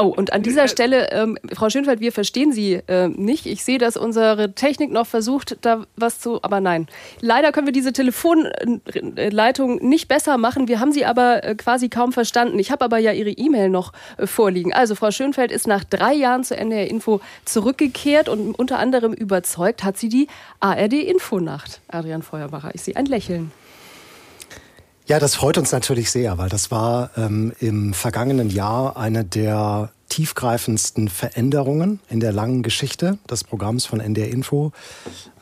Oh, und an dieser Stelle, ähm, Frau Schönfeld, wir verstehen Sie äh, nicht. Ich sehe, dass unsere Technik noch versucht, da was zu, aber nein. Leider können wir diese Telefonleitung nicht besser machen. Wir haben sie aber äh, quasi kaum verstanden. Ich habe aber ja Ihre E-Mail noch äh, vorliegen. Also Frau Schönfeld ist nach drei Jahren zu NDR Info zurückgekehrt und unter anderem überzeugt hat sie die ARD Infonacht. Adrian Feuerbacher, ich sehe ein Lächeln. Ja, das freut uns natürlich sehr, weil das war ähm, im vergangenen Jahr eine der tiefgreifendsten Veränderungen in der langen Geschichte des Programms von NDR Info.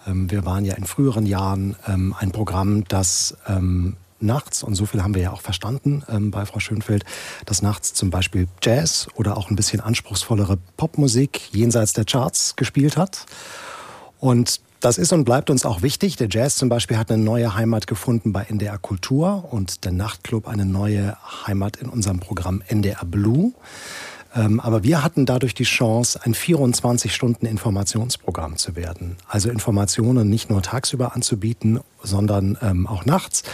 Ähm, wir waren ja in früheren Jahren ähm, ein Programm, das ähm, nachts, und so viel haben wir ja auch verstanden ähm, bei Frau Schönfeld, dass nachts zum Beispiel Jazz oder auch ein bisschen anspruchsvollere Popmusik jenseits der Charts gespielt hat. Und das ist und bleibt uns auch wichtig. Der Jazz zum Beispiel hat eine neue Heimat gefunden bei NDR Kultur und der Nachtclub eine neue Heimat in unserem Programm NDR Blue. Ähm, aber wir hatten dadurch die Chance, ein 24-Stunden-Informationsprogramm zu werden. Also Informationen nicht nur tagsüber anzubieten, sondern ähm, auch nachts.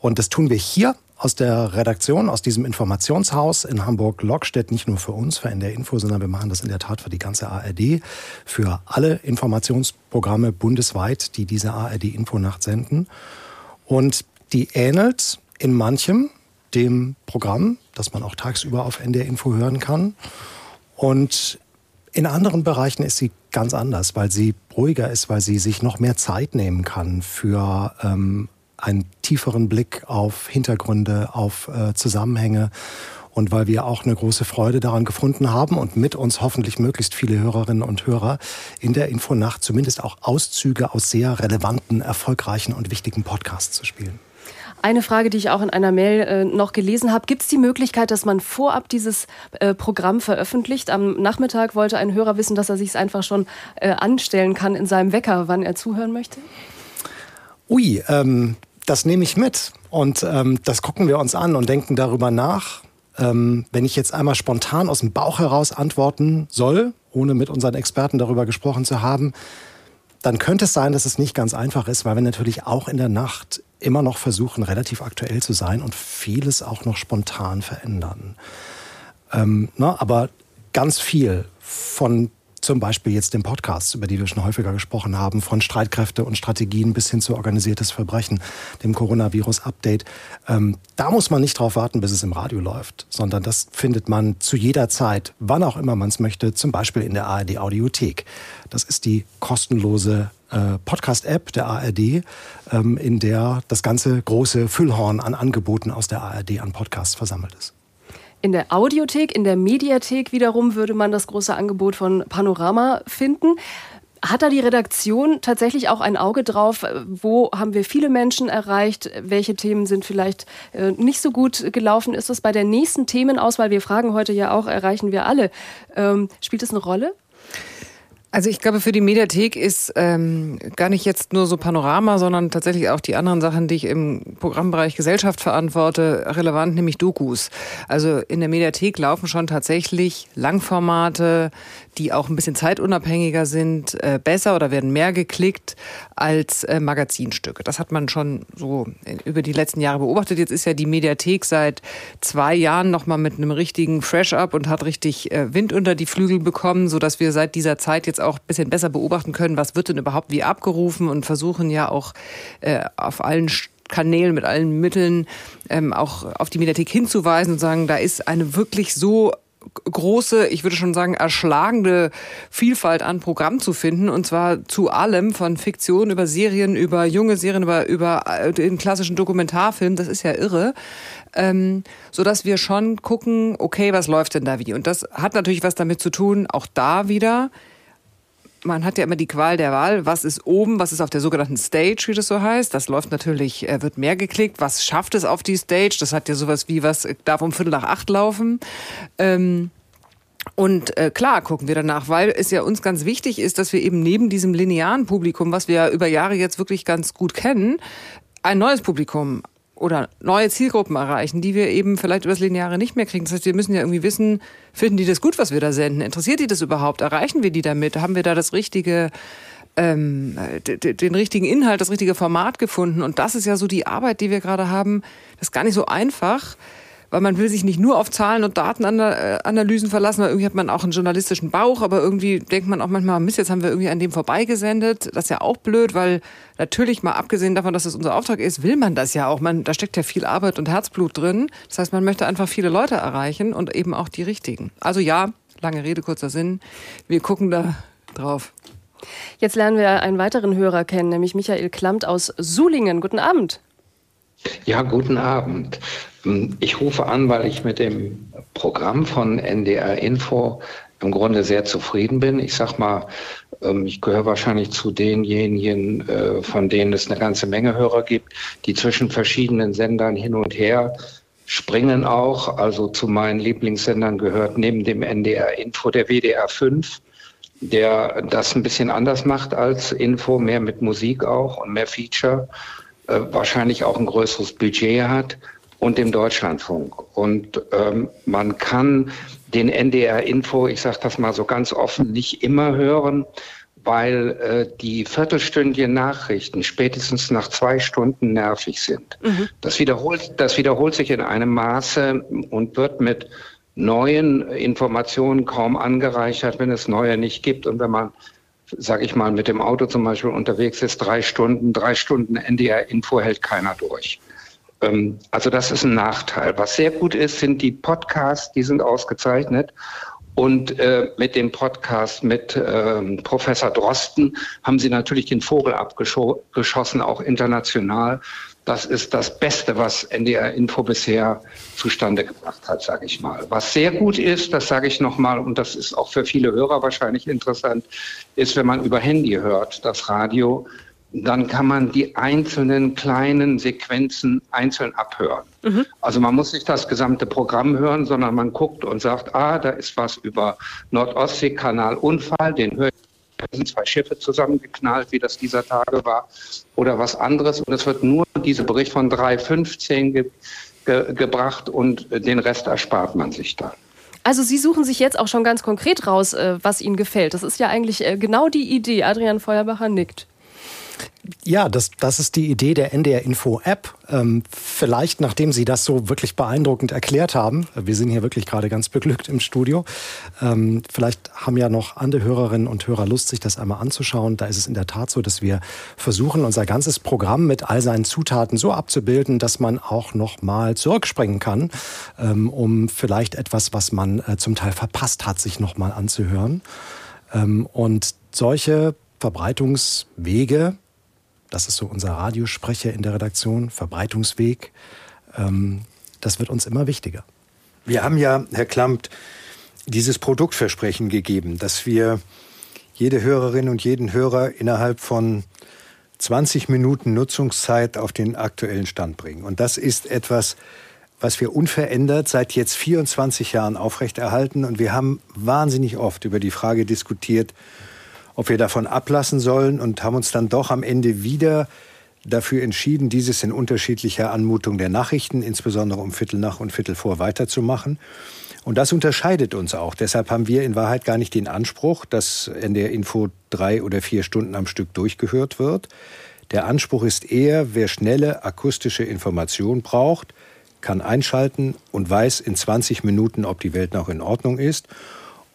Und das tun wir hier aus der Redaktion, aus diesem Informationshaus in Hamburg-Lockstedt, nicht nur für uns, für NDR Info, sondern wir machen das in der Tat für die ganze ARD, für alle Informationsprogramme bundesweit, die diese ARD-Infonacht senden. Und die ähnelt in manchem dem Programm, das man auch tagsüber auf NDR Info hören kann. Und in anderen Bereichen ist sie ganz anders, weil sie ruhiger ist, weil sie sich noch mehr Zeit nehmen kann für ähm, einen tieferen Blick auf Hintergründe, auf äh, Zusammenhänge und weil wir auch eine große Freude daran gefunden haben und mit uns hoffentlich möglichst viele Hörerinnen und Hörer in der Infonacht zumindest auch Auszüge aus sehr relevanten, erfolgreichen und wichtigen Podcasts zu spielen. Eine Frage, die ich auch in einer Mail äh, noch gelesen habe. Gibt es die Möglichkeit, dass man vorab dieses äh, Programm veröffentlicht? Am Nachmittag wollte ein Hörer wissen, dass er sich es einfach schon äh, anstellen kann in seinem Wecker, wann er zuhören möchte? Ui, ähm, das nehme ich mit und ähm, das gucken wir uns an und denken darüber nach. Ähm, wenn ich jetzt einmal spontan aus dem Bauch heraus antworten soll, ohne mit unseren Experten darüber gesprochen zu haben, dann könnte es sein, dass es nicht ganz einfach ist, weil wir natürlich auch in der Nacht immer noch versuchen, relativ aktuell zu sein und vieles auch noch spontan verändern. Ähm, na, aber ganz viel von zum Beispiel jetzt den Podcasts, über die wir schon häufiger gesprochen haben, von Streitkräfte und Strategien bis hin zu organisiertes Verbrechen, dem Coronavirus-Update. Ähm, da muss man nicht darauf warten, bis es im Radio läuft, sondern das findet man zu jeder Zeit, wann auch immer man es möchte, zum Beispiel in der ARD Audiothek. Das ist die kostenlose äh, Podcast-App der ARD, ähm, in der das ganze große Füllhorn an Angeboten aus der ARD an Podcasts versammelt ist. In der Audiothek, in der Mediathek wiederum würde man das große Angebot von Panorama finden. Hat da die Redaktion tatsächlich auch ein Auge drauf? Wo haben wir viele Menschen erreicht? Welche Themen sind vielleicht äh, nicht so gut gelaufen? Ist das bei der nächsten Themenauswahl? Wir fragen heute ja auch, erreichen wir alle? Ähm, spielt das eine Rolle? Also ich glaube, für die Mediathek ist ähm, gar nicht jetzt nur so Panorama, sondern tatsächlich auch die anderen Sachen, die ich im Programmbereich Gesellschaft verantworte, relevant, nämlich Dokus. Also in der Mediathek laufen schon tatsächlich Langformate, die auch ein bisschen zeitunabhängiger sind, äh, besser oder werden mehr geklickt als äh, Magazinstücke. Das hat man schon so über die letzten Jahre beobachtet. Jetzt ist ja die Mediathek seit zwei Jahren nochmal mit einem richtigen Fresh-Up und hat richtig äh, Wind unter die Flügel bekommen, sodass wir seit dieser Zeit jetzt auch ein bisschen besser beobachten können, was wird denn überhaupt wie abgerufen und versuchen ja auch auf allen Kanälen, mit allen Mitteln ähm, auch auf die Mediathek hinzuweisen und sagen, da ist eine wirklich so große, ich würde schon sagen, erschlagende Vielfalt an Programm zu finden. Und zwar zu allem, von Fiktion über Serien, über junge Serien, über, über äh, den klassischen Dokumentarfilm. Das ist ja irre. Ähm, so dass wir schon gucken, okay, was läuft denn da wie? Und das hat natürlich was damit zu tun, auch da wieder, man hat ja immer die Qual der Wahl. Was ist oben? Was ist auf der sogenannten Stage, wie das so heißt? Das läuft natürlich, äh, wird mehr geklickt. Was schafft es auf die Stage? Das hat ja sowas wie, was darf um Viertel nach acht laufen? Ähm und äh, klar gucken wir danach, weil es ja uns ganz wichtig ist, dass wir eben neben diesem linearen Publikum, was wir ja über Jahre jetzt wirklich ganz gut kennen, ein neues Publikum oder neue Zielgruppen erreichen, die wir eben vielleicht über das Lineare nicht mehr kriegen. Das heißt, wir müssen ja irgendwie wissen, finden die das gut, was wir da senden? Interessiert die das überhaupt? Erreichen wir die damit? Haben wir da das richtige, ähm, den richtigen Inhalt, das richtige Format gefunden? Und das ist ja so die Arbeit, die wir gerade haben. Das ist gar nicht so einfach weil man will sich nicht nur auf Zahlen und Datenanalysen verlassen, weil irgendwie hat man auch einen journalistischen Bauch, aber irgendwie denkt man auch manchmal, Mist, jetzt haben wir irgendwie an dem vorbeigesendet. Das ist ja auch blöd, weil natürlich mal abgesehen davon, dass es unser Auftrag ist, will man das ja auch. Man, da steckt ja viel Arbeit und Herzblut drin. Das heißt, man möchte einfach viele Leute erreichen und eben auch die richtigen. Also ja, lange Rede, kurzer Sinn. Wir gucken da drauf. Jetzt lernen wir einen weiteren Hörer kennen, nämlich Michael Klamt aus Sulingen. Guten Abend. Ja, guten Abend. Ich rufe an, weil ich mit dem Programm von NDR Info im Grunde sehr zufrieden bin. Ich sag mal, ähm, ich gehöre wahrscheinlich zu denjenigen, äh, von denen es eine ganze Menge Hörer gibt, die zwischen verschiedenen Sendern hin und her springen auch. Also zu meinen Lieblingssendern gehört neben dem NDR Info der WDR 5, der das ein bisschen anders macht als Info, mehr mit Musik auch und mehr Feature. Äh, wahrscheinlich auch ein größeres Budget hat und dem Deutschlandfunk. Und ähm, man kann den NDR-Info, ich sage das mal so ganz offen, nicht immer hören, weil äh, die viertelstündigen Nachrichten spätestens nach zwei Stunden nervig sind. Mhm. Das, wiederholt, das wiederholt sich in einem Maße und wird mit neuen Informationen kaum angereichert, wenn es neue nicht gibt. Und wenn man sage ich mal, mit dem Auto zum Beispiel unterwegs ist, drei Stunden, drei Stunden NDR-Info hält keiner durch. Ähm, also das ist ein Nachteil. Was sehr gut ist, sind die Podcasts, die sind ausgezeichnet. Und äh, mit dem Podcast mit ähm, Professor Drosten haben sie natürlich den Vogel abgeschossen, auch international. Das ist das Beste, was NDR Info bisher zustande gebracht hat, sage ich mal. Was sehr gut ist, das sage ich nochmal, und das ist auch für viele Hörer wahrscheinlich interessant, ist, wenn man über Handy hört, das Radio, dann kann man die einzelnen kleinen Sequenzen einzeln abhören. Mhm. Also man muss nicht das gesamte Programm hören, sondern man guckt und sagt, ah, da ist was über Nordostseekanal Unfall, den höre ich sind zwei Schiffe zusammengeknallt, wie das dieser Tage war, oder was anderes. Und es wird nur dieser Bericht von 3.15 ge ge gebracht und den Rest erspart man sich dann. Also Sie suchen sich jetzt auch schon ganz konkret raus, äh, was Ihnen gefällt. Das ist ja eigentlich äh, genau die Idee. Adrian Feuerbacher nickt. Ja, das, das ist die Idee der NDR Info App. Ähm, vielleicht, nachdem Sie das so wirklich beeindruckend erklärt haben, wir sind hier wirklich gerade ganz beglückt im Studio, ähm, vielleicht haben ja noch andere Hörerinnen und Hörer Lust, sich das einmal anzuschauen. Da ist es in der Tat so, dass wir versuchen, unser ganzes Programm mit all seinen Zutaten so abzubilden, dass man auch noch mal zurückspringen kann, ähm, um vielleicht etwas, was man äh, zum Teil verpasst hat, sich noch mal anzuhören. Ähm, und solche Verbreitungswege, das ist so unser Radiosprecher in der Redaktion, Verbreitungsweg, ähm, das wird uns immer wichtiger. Wir haben ja, Herr Klampt, dieses Produktversprechen gegeben, dass wir jede Hörerin und jeden Hörer innerhalb von 20 Minuten Nutzungszeit auf den aktuellen Stand bringen. Und das ist etwas, was wir unverändert seit jetzt 24 Jahren aufrechterhalten. Und wir haben wahnsinnig oft über die Frage diskutiert, ob wir davon ablassen sollen und haben uns dann doch am Ende wieder dafür entschieden, dieses in unterschiedlicher Anmutung der Nachrichten, insbesondere um Viertel nach und Viertel vor, weiterzumachen. Und das unterscheidet uns auch. Deshalb haben wir in Wahrheit gar nicht den Anspruch, dass in der Info drei oder vier Stunden am Stück durchgehört wird. Der Anspruch ist eher, wer schnelle akustische Information braucht, kann einschalten und weiß in 20 Minuten, ob die Welt noch in Ordnung ist.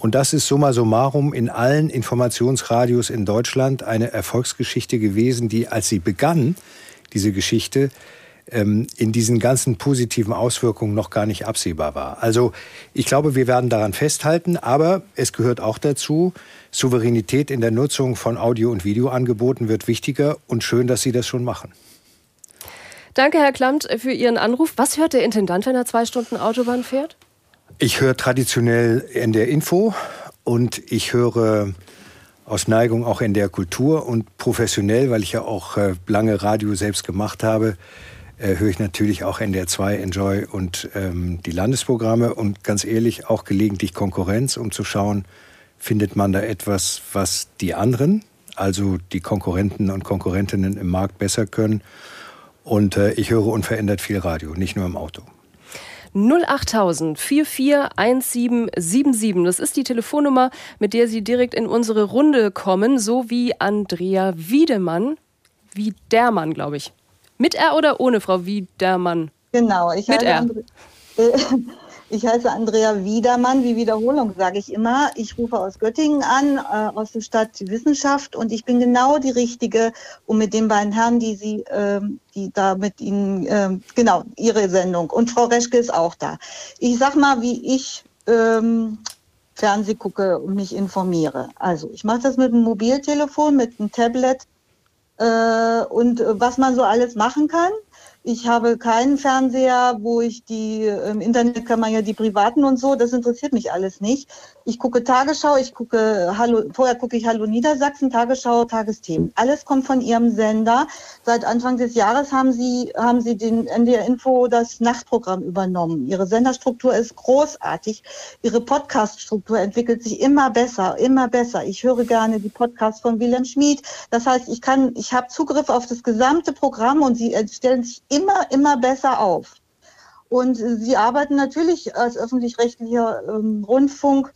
Und das ist summa summarum in allen Informationsradios in Deutschland eine Erfolgsgeschichte gewesen, die, als sie begann, diese Geschichte, ähm, in diesen ganzen positiven Auswirkungen noch gar nicht absehbar war. Also ich glaube, wir werden daran festhalten, aber es gehört auch dazu, Souveränität in der Nutzung von Audio- und Videoangeboten wird wichtiger und schön, dass Sie das schon machen. Danke, Herr Klamt, für Ihren Anruf. Was hört der Intendant, wenn er zwei Stunden Autobahn fährt? Ich höre traditionell in der Info und ich höre aus Neigung auch in der Kultur und professionell, weil ich ja auch äh, lange Radio selbst gemacht habe, äh, höre ich natürlich auch NDR 2, Enjoy und ähm, die Landesprogramme und ganz ehrlich auch gelegentlich Konkurrenz, um zu schauen, findet man da etwas, was die anderen, also die Konkurrenten und Konkurrentinnen im Markt besser können. Und äh, ich höre unverändert viel Radio, nicht nur im Auto. 08000 441777. Das ist die Telefonnummer, mit der Sie direkt in unsere Runde kommen, so wie Andrea Wiedemann. Wie der Mann, glaube ich. Mit R oder ohne Frau Wiedemann? Genau, ich Mit R. Ich heiße Andrea Wiedermann, wie Wiederholung sage ich immer. Ich rufe aus Göttingen an, äh, aus der Stadt Wissenschaft und ich bin genau die Richtige, um mit den beiden Herren, die Sie, äh, die da mit Ihnen, äh, genau, Ihre Sendung. Und Frau Reschke ist auch da. Ich sag mal, wie ich ähm, Fernseh gucke und mich informiere. Also ich mache das mit einem Mobiltelefon, mit einem Tablet äh, und äh, was man so alles machen kann. Ich habe keinen Fernseher, wo ich die, im Internet kann man ja die privaten und so, das interessiert mich alles nicht. Ich gucke Tagesschau, ich gucke Hallo, vorher gucke ich Hallo Niedersachsen, Tagesschau, Tagesthemen. Alles kommt von Ihrem Sender. Seit Anfang des Jahres haben Sie, haben Sie den NDR Info das Nachtprogramm übernommen. Ihre Senderstruktur ist großartig. Ihre Podcaststruktur entwickelt sich immer besser, immer besser. Ich höre gerne die Podcasts von Wilhelm Schmid. Das heißt, ich kann, ich habe Zugriff auf das gesamte Programm und Sie stellen sich immer, immer besser auf. Und Sie arbeiten natürlich als öffentlich-rechtlicher ähm, Rundfunk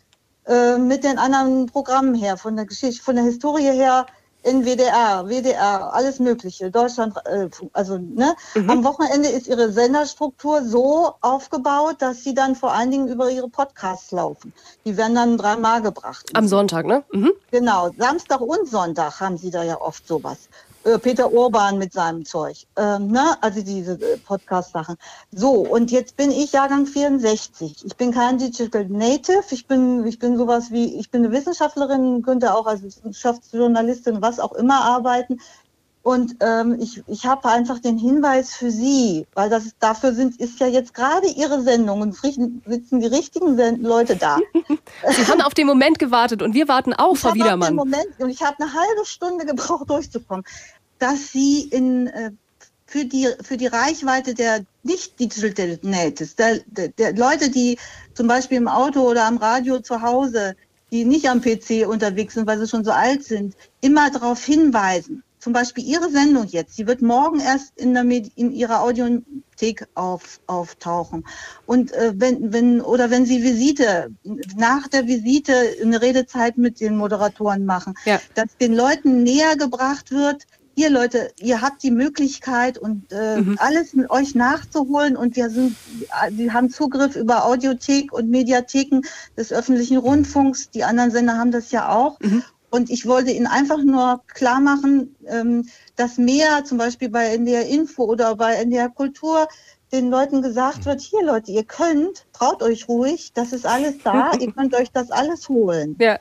äh, mit den anderen Programmen her, von der Geschichte, von der Historie her, NWDR, WDR, alles Mögliche, Deutschland, äh, also ne. Mhm. Am Wochenende ist ihre Senderstruktur so aufgebaut, dass sie dann vor allen Dingen über ihre Podcasts laufen. Die werden dann dreimal gebracht. Am Sonntag, ne? Mhm. Genau, Samstag und Sonntag haben sie da ja oft sowas. Äh, Peter Urban mit seinem Zeug. Ähm, ne? Also diese äh, Podcast-Sachen. So, und jetzt bin ich Jahrgang 64. Ich bin kein Digital Native. Ich bin, ich bin sowas wie, ich bin eine Wissenschaftlerin, könnte auch als Wissenschaftsjournalistin, was auch immer arbeiten. Und ähm, ich, ich habe einfach den Hinweis für Sie, weil das dafür sind, ist ja jetzt gerade Ihre Sendung und sitzen die richtigen Leute da. *laughs* Sie haben auf den Moment gewartet und wir warten auch, ich Frau Wiedermann. Moment, und ich habe eine halbe Stunde gebraucht, durchzukommen dass sie in, äh, für, die, für die Reichweite der nicht Digital Natives, der, der, der Leute, die zum Beispiel im Auto oder am Radio zu Hause, die nicht am PC unterwegs sind, weil sie schon so alt sind, immer darauf hinweisen. Zum Beispiel Ihre Sendung jetzt, die wird morgen erst in, der Medi in Ihrer Audiothek auf, auftauchen. Und äh, wenn, wenn, oder wenn Sie Visite, nach der Visite eine Redezeit mit den Moderatoren machen, ja. dass den Leuten näher gebracht wird, hier Leute, ihr habt die Möglichkeit und äh, mhm. alles mit euch nachzuholen und wir sind, wir haben Zugriff über Audiothek und Mediatheken des öffentlichen Rundfunks. Die anderen Sender haben das ja auch. Mhm. Und ich wollte Ihnen einfach nur klar machen, ähm, dass mehr zum Beispiel bei NDR Info oder bei NDR Kultur den Leuten gesagt wird, hier Leute, ihr könnt, traut euch ruhig, das ist alles da, *laughs* ihr könnt euch das alles holen. Ja.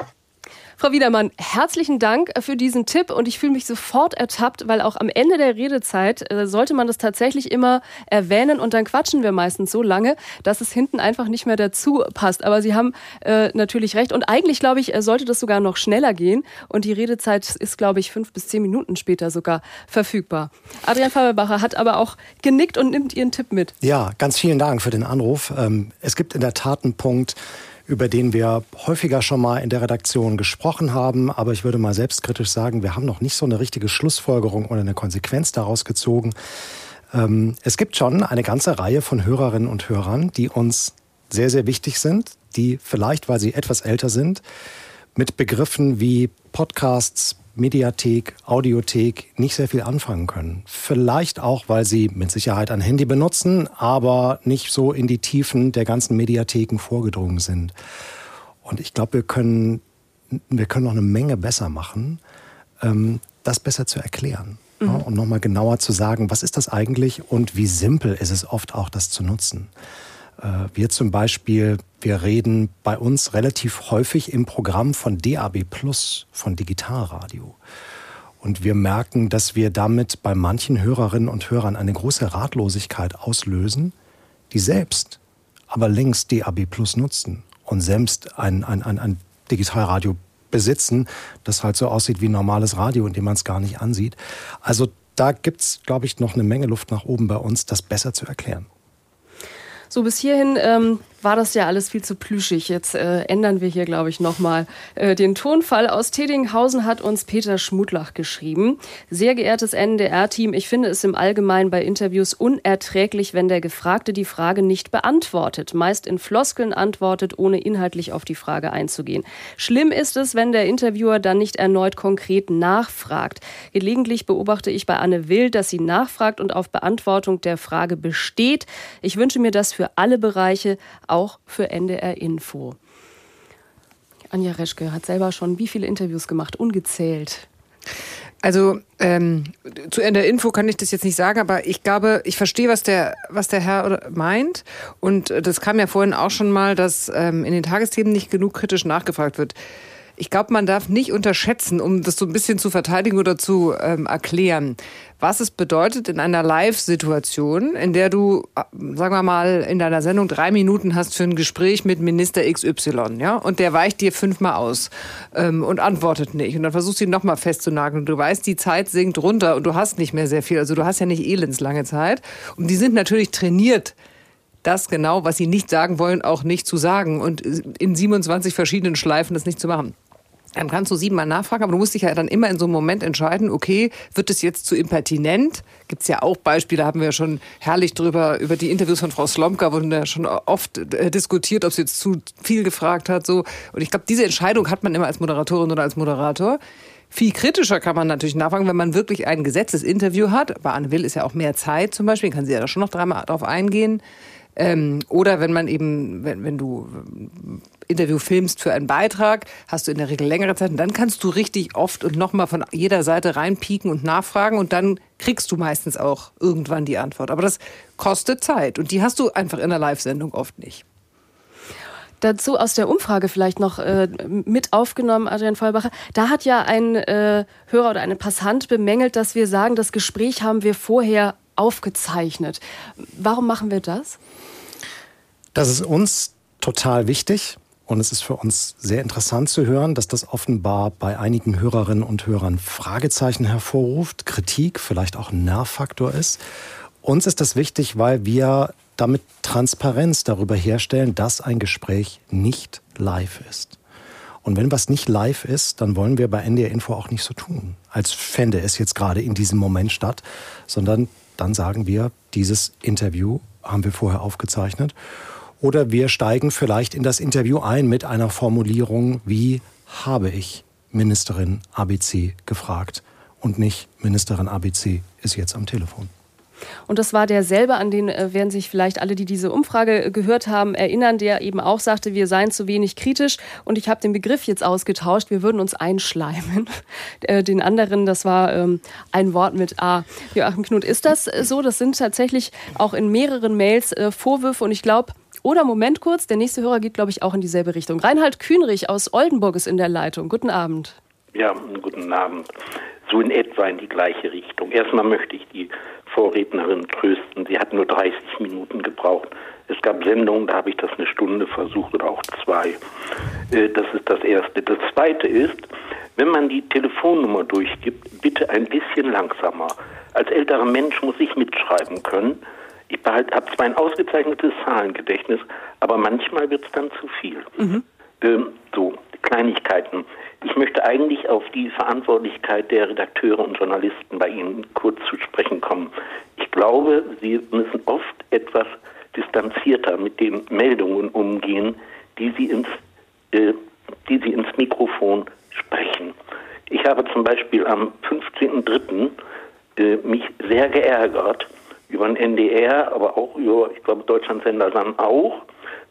Frau Wiedermann, herzlichen Dank für diesen Tipp und ich fühle mich sofort ertappt, weil auch am Ende der Redezeit äh, sollte man das tatsächlich immer erwähnen und dann quatschen wir meistens so lange, dass es hinten einfach nicht mehr dazu passt. Aber Sie haben äh, natürlich recht und eigentlich, glaube ich, äh, sollte das sogar noch schneller gehen und die Redezeit ist, glaube ich, fünf bis zehn Minuten später sogar verfügbar. Adrian Faberbacher hat aber auch genickt und nimmt Ihren Tipp mit. Ja, ganz vielen Dank für den Anruf. Ähm, es gibt in der Tat einen Punkt, über den wir häufiger schon mal in der Redaktion gesprochen haben. Aber ich würde mal selbstkritisch sagen, wir haben noch nicht so eine richtige Schlussfolgerung oder eine Konsequenz daraus gezogen. Ähm, es gibt schon eine ganze Reihe von Hörerinnen und Hörern, die uns sehr, sehr wichtig sind, die vielleicht, weil sie etwas älter sind, mit Begriffen wie Podcasts, Mediathek, Audiothek nicht sehr viel anfangen können. Vielleicht auch, weil sie mit Sicherheit ein Handy benutzen, aber nicht so in die Tiefen der ganzen Mediatheken vorgedrungen sind. Und ich glaube, wir können, wir können noch eine Menge besser machen, ähm, das besser zu erklären. Mhm. Ja, und nochmal genauer zu sagen, was ist das eigentlich und wie simpel ist es oft auch, das zu nutzen. Äh, wir zum Beispiel, wir reden bei uns relativ häufig im Programm von DAB Plus, von Digitalradio. Und wir merken, dass wir damit bei manchen Hörerinnen und Hörern eine große Ratlosigkeit auslösen, die selbst aber längst DAB Plus nutzen und selbst ein, ein, ein, ein Digitalradio besitzen, das halt so aussieht wie normales Radio, in dem man es gar nicht ansieht. Also da gibt es, glaube ich, noch eine Menge Luft nach oben bei uns, das besser zu erklären. So, bis hierhin ähm, war das ja alles viel zu plüschig. Jetzt äh, ändern wir hier, glaube ich, nochmal äh, den Tonfall. Aus Tedinghausen hat uns Peter Schmutlach geschrieben. Sehr geehrtes NDR-Team, ich finde es im Allgemeinen bei Interviews unerträglich, wenn der Gefragte die Frage nicht beantwortet, meist in Floskeln antwortet, ohne inhaltlich auf die Frage einzugehen. Schlimm ist es, wenn der Interviewer dann nicht erneut konkret nachfragt. Gelegentlich beobachte ich bei Anne Will, dass sie nachfragt und auf Beantwortung der Frage besteht. Ich wünsche mir das für alle Bereiche, auch für NDR Info. Anja Reschke hat selber schon wie viele Interviews gemacht? Ungezählt. Also ähm, zu NDR Info kann ich das jetzt nicht sagen, aber ich glaube, ich verstehe, was der, was der Herr meint. Und das kam ja vorhin auch schon mal, dass ähm, in den Tagesthemen nicht genug kritisch nachgefragt wird. Ich glaube, man darf nicht unterschätzen, um das so ein bisschen zu verteidigen oder zu ähm, erklären, was es bedeutet in einer Live-Situation, in der du, äh, sagen wir mal, in deiner Sendung drei Minuten hast für ein Gespräch mit Minister XY, ja, und der weicht dir fünfmal aus ähm, und antwortet nicht. Und dann versuchst du ihn nochmal festzunageln. Und du weißt, die Zeit sinkt runter und du hast nicht mehr sehr viel. Also du hast ja nicht elendslange Zeit. Und die sind natürlich trainiert, das genau, was sie nicht sagen wollen, auch nicht zu sagen und in 27 verschiedenen Schleifen das nicht zu machen. Dann kannst du siebenmal nachfragen, aber du musst dich ja dann immer in so einem Moment entscheiden, okay, wird es jetzt zu impertinent? Gibt es ja auch Beispiele, haben wir ja schon herrlich drüber, über die Interviews von Frau Slomka wurden ja schon oft äh, diskutiert, ob sie jetzt zu viel gefragt hat. So. Und ich glaube, diese Entscheidung hat man immer als Moderatorin oder als Moderator. Viel kritischer kann man natürlich nachfragen, wenn man wirklich ein gesetztes Interview hat. Bei Anne Will ist ja auch mehr Zeit zum Beispiel, kann sie ja da schon noch dreimal drauf eingehen. Ähm, oder wenn man eben, wenn, wenn du Interview filmst für einen Beitrag, hast du in der Regel längere Zeit und dann kannst du richtig oft und nochmal von jeder Seite reinpieken und nachfragen und dann kriegst du meistens auch irgendwann die Antwort. Aber das kostet Zeit und die hast du einfach in der Live-Sendung oft nicht. Dazu aus der Umfrage vielleicht noch äh, mit aufgenommen, Adrian Vollbacher. Da hat ja ein äh, Hörer oder eine Passant bemängelt, dass wir sagen, das Gespräch haben wir vorher aufgezeichnet. Warum machen wir das? Das ist uns total wichtig. Und es ist für uns sehr interessant zu hören, dass das offenbar bei einigen Hörerinnen und Hörern Fragezeichen hervorruft, Kritik, vielleicht auch ein Nervfaktor ist. Uns ist das wichtig, weil wir damit Transparenz darüber herstellen, dass ein Gespräch nicht live ist. Und wenn was nicht live ist, dann wollen wir bei NDR Info auch nicht so tun, als fände es jetzt gerade in diesem Moment statt, sondern dann sagen wir, dieses Interview haben wir vorher aufgezeichnet oder wir steigen vielleicht in das Interview ein mit einer Formulierung wie habe ich Ministerin ABC gefragt. und nicht Ministerin ABC ist jetzt am Telefon. Und das war derselbe, an den äh, werden sich vielleicht alle, die diese Umfrage gehört haben, erinnern, der eben auch sagte, wir seien zu wenig kritisch. Und ich habe den Begriff jetzt ausgetauscht, wir würden uns einschleimen. *laughs* Äh, den anderen, das war ähm, ein Wort mit A. Joachim Knut, ist das so? Das sind tatsächlich auch in mehreren Mails äh, Vorwürfe und ich glaube, oder Moment kurz, der nächste Hörer geht, glaube ich, auch in dieselbe Richtung. Reinhard Kühnrich aus Oldenburg ist in der Leitung. Guten Abend. Ja, guten Abend. So in etwa in die gleiche Richtung. Erstmal möchte ich die Vorrednerin trösten. Sie hat nur 30 Minuten gebraucht. Es gab Sendungen, da habe ich das eine Stunde versucht oder auch zwei. Äh, das ist das Erste. Das Zweite ist, wenn man die Telefonnummer durchgibt, bitte ein bisschen langsamer. Als älterer Mensch muss ich mitschreiben können. Ich habe zwar ein ausgezeichnetes Zahlengedächtnis, aber manchmal wird es dann zu viel. Mhm. Ähm, so, Kleinigkeiten. Ich möchte eigentlich auf die Verantwortlichkeit der Redakteure und Journalisten bei Ihnen kurz zu sprechen kommen. Ich glaube, Sie müssen oft etwas distanzierter mit den Meldungen umgehen, die Sie ins, äh, die Sie ins Mikrofon sprechen. Ich habe zum Beispiel am 15.03. Äh, mich sehr geärgert über den NDR, aber auch über, ich glaube, Deutschlandsender dann auch,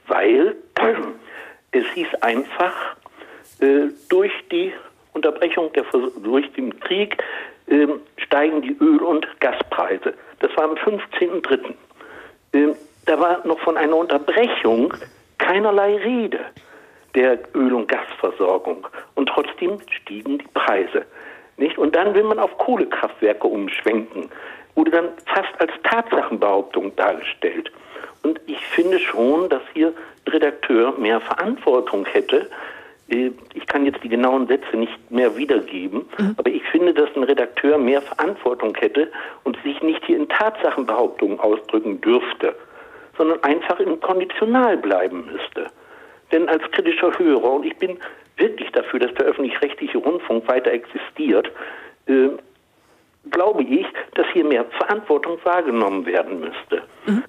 weil *clears throat* es hieß einfach, äh, durch die Unterbrechung der, durch den Krieg äh, steigen die Öl- und Gaspreise. Das war am 15.03. Äh, da war noch von einer Unterbrechung keinerlei Rede der Öl- und Gasversorgung. Und trotzdem stiegen die Preise. Nicht? Und dann will man auf Kohlekraftwerke umschwenken. Wurde dann fast als Tatsachenbehauptung dargestellt. Und ich finde schon, dass hier der Redakteur mehr Verantwortung hätte, äh, ich kann jetzt die genauen Sätze nicht mehr wiedergeben, mhm. aber ich finde, dass ein Redakteur mehr Verantwortung hätte und sich nicht hier in Tatsachenbehauptungen ausdrücken dürfte, sondern einfach im Konditional bleiben müsste. Denn als kritischer Hörer, und ich bin wirklich dafür, dass der öffentlich-rechtliche Rundfunk weiter existiert, äh, glaube ich, dass hier mehr Verantwortung wahrgenommen werden müsste. Mhm.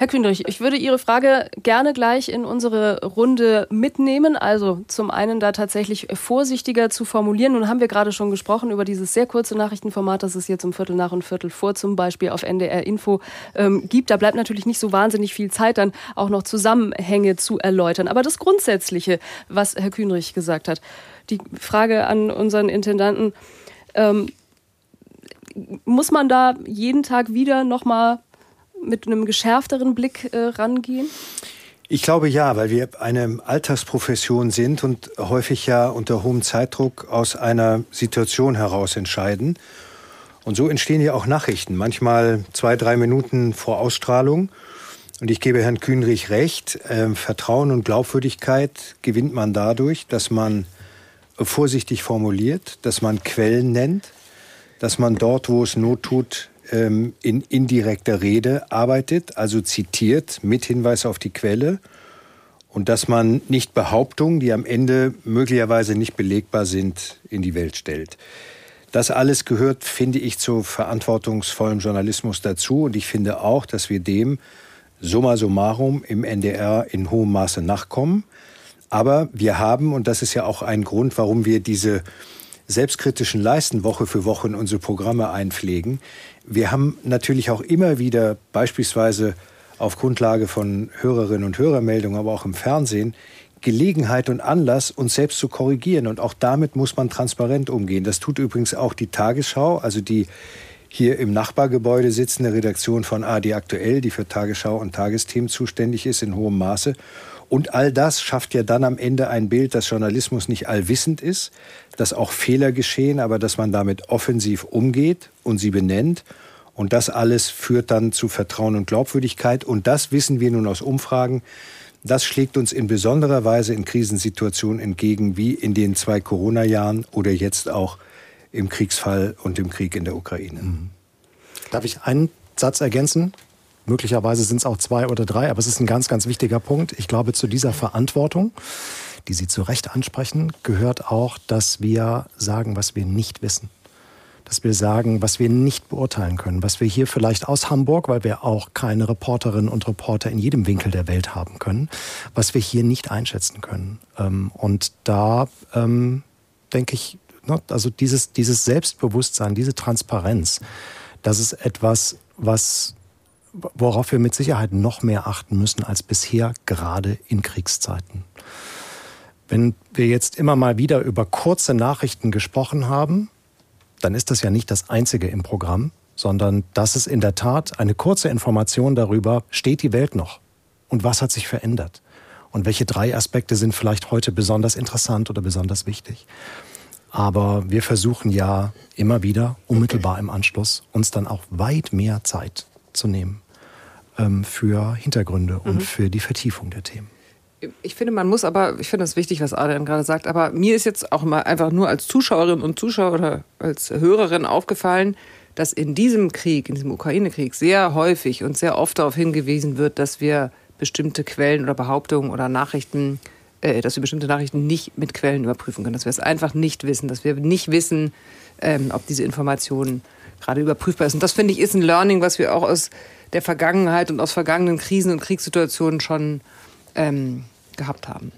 Herr Kündrich, ich würde Ihre Frage gerne gleich in unsere Runde mitnehmen. Also zum einen da tatsächlich vorsichtiger zu formulieren. Nun haben wir gerade schon gesprochen über dieses sehr kurze Nachrichtenformat, das es jetzt um Viertel nach und Viertel vor zum Beispiel auf NDR Info ähm, gibt. Da bleibt natürlich nicht so wahnsinnig viel Zeit, dann auch noch Zusammenhänge zu erläutern. Aber das Grundsätzliche, was Herr Kühnrich gesagt hat, die Frage an unseren Intendanten, ähm, muss man da jeden Tag wieder nochmal mit einem geschärfteren Blick äh, rangehen? Ich glaube ja, weil wir eine Alltagsprofession sind und häufig ja unter hohem Zeitdruck aus einer Situation heraus entscheiden. Und so entstehen ja auch Nachrichten, manchmal zwei, drei Minuten vor Ausstrahlung. Und ich gebe Herrn Kühnrich recht, äh, Vertrauen und Glaubwürdigkeit gewinnt man dadurch, dass man vorsichtig formuliert, dass man Quellen nennt, dass man dort, wo es Not tut, ähm, in indirekter Rede arbeitet, also zitiert mit Hinweis auf die Quelle und dass man nicht Behauptungen, die am Ende möglicherweise nicht belegbar sind, in die Welt stellt. Das alles gehört, finde ich, zu verantwortungsvollem Journalismus dazu und ich finde auch, dass wir dem summa summarum im NDR in hohem Maße nachkommen. Aber wir haben, und das ist ja auch ein Grund, warum wir diese selbstkritischen Leisten Woche für Woche in unsere Programme einpflegen, wir haben natürlich auch immer wieder beispielsweise auf Grundlage von Hörerinnen und Hörermeldungen, aber auch im Fernsehen, Gelegenheit und Anlass, uns selbst zu korrigieren. Und auch damit muss man transparent umgehen. Das tut übrigens auch die Tagesschau, also die hier im Nachbargebäude sitzende Redaktion von AD Aktuell, die für Tagesschau und Tagesthemen zuständig ist, in hohem Maße. Und all das schafft ja dann am Ende ein Bild, dass Journalismus nicht allwissend ist, dass auch Fehler geschehen, aber dass man damit offensiv umgeht und sie benennt. Und das alles führt dann zu Vertrauen und Glaubwürdigkeit. Und das wissen wir nun aus Umfragen. Das schlägt uns in besonderer Weise in Krisensituationen entgegen, wie in den zwei Corona-Jahren oder jetzt auch im Kriegsfall und im Krieg in der Ukraine. Darf ich einen Satz ergänzen? Möglicherweise sind es auch zwei oder drei, aber es ist ein ganz, ganz wichtiger Punkt. Ich glaube, zu dieser Verantwortung, die Sie zu Recht ansprechen, gehört auch, dass wir sagen, was wir nicht wissen. Dass wir sagen, was wir nicht beurteilen können, was wir hier vielleicht aus Hamburg, weil wir auch keine Reporterinnen und Reporter in jedem Winkel der Welt haben können, was wir hier nicht einschätzen können. Ähm, und da, ähm, denke ich, Ne? Also dieses, dieses Selbstbewusstsein, diese Transparenz, das ist etwas, was, worauf wir mit Sicherheit noch mehr achten müssen als bisher, gerade in Kriegszeiten. Wenn wir jetzt immer mal wieder über kurze Nachrichten gesprochen haben, dann ist das ja nicht das Einzige im Programm, sondern das ist in der Tat eine kurze Information darüber, steht die Welt noch und was hat sich verändert und welche drei Aspekte sind vielleicht heute besonders interessant oder besonders wichtig. Aber wir versuchen ja immer wieder, unmittelbar im Anschluss, uns dann auch weit mehr Zeit zu nehmen ähm, für Hintergründe und mhm. für die Vertiefung der Themen. Ich finde, man muss aber, ich finde das wichtig, was Adrian gerade sagt, aber mir ist jetzt auch mal einfach nur als Zuschauerin und Zuschauer oder als Hörerin aufgefallen, dass in diesem Krieg, in diesem Ukraine-Krieg, sehr häufig und sehr oft darauf hingewiesen wird, dass wir bestimmte Quellen oder Behauptungen oder Nachrichten äh, dass wir bestimmte Nachrichten nicht mit Quellen überprüfen können, dass wir es einfach nicht wissen, dass wir nicht wissen, ähm, ob diese Informationen gerade überprüfbar ist. Und das finde ich ist ein Learning, was wir auch aus der Vergangenheit und aus vergangenen Krisen und Kriegssituationen schon ähm, gehabt haben.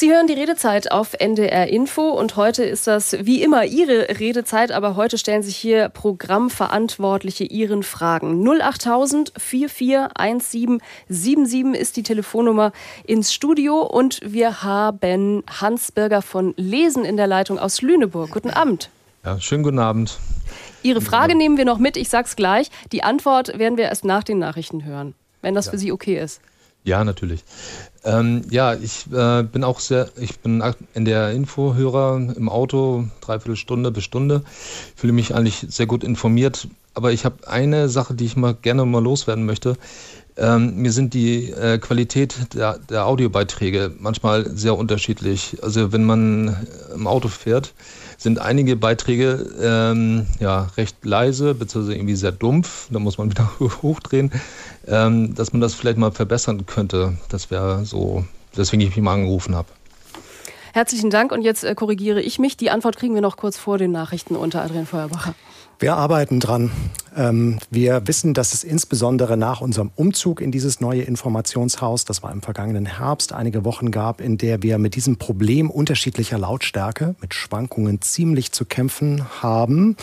Sie hören die Redezeit auf NDR Info und heute ist das wie immer Ihre Redezeit, aber heute stellen sich hier Programmverantwortliche Ihren Fragen. 08000 441777 ist die Telefonnummer ins Studio und wir haben Hans Birger von Lesen in der Leitung aus Lüneburg. Guten Abend. Ja, schönen guten Abend. Ihre Frage nehmen wir noch mit, ich sag's gleich. Die Antwort werden wir erst nach den Nachrichten hören, wenn das ja. für Sie okay ist. Ja, natürlich. Ähm, ja, ich äh, bin auch sehr, ich bin in der Infohörer im Auto, dreiviertel Stunde bis Stunde. Fühle mich eigentlich sehr gut informiert. Aber ich habe eine Sache, die ich mal gerne mal loswerden möchte. Ähm, mir sind die äh, Qualität der, der, Audiobeiträge manchmal sehr unterschiedlich. Also wenn man im Auto fährt, sind einige Beiträge ähm, ja, recht leise, beziehungsweise irgendwie sehr dumpf. Da muss man *laughs* wieder hochdrehen, ähm, dass man das vielleicht mal verbessern könnte. Das wäre so, deswegen ich mich mal angerufen habe. Herzlichen Dank und jetzt äh, korrigiere ich mich. Die Antwort kriegen wir noch kurz vor den Nachrichten unter Adrian Feuerbacher. Wir arbeiten dran. Ähm, wir wissen, dass es insbesondere nach unserem Umzug in dieses neue Informationshaus, das war im vergangenen Herbst, einige Wochen gab, in der wir mit diesem Problem unterschiedlicher Lautstärke, mit Schwankungen ziemlich zu kämpfen haben.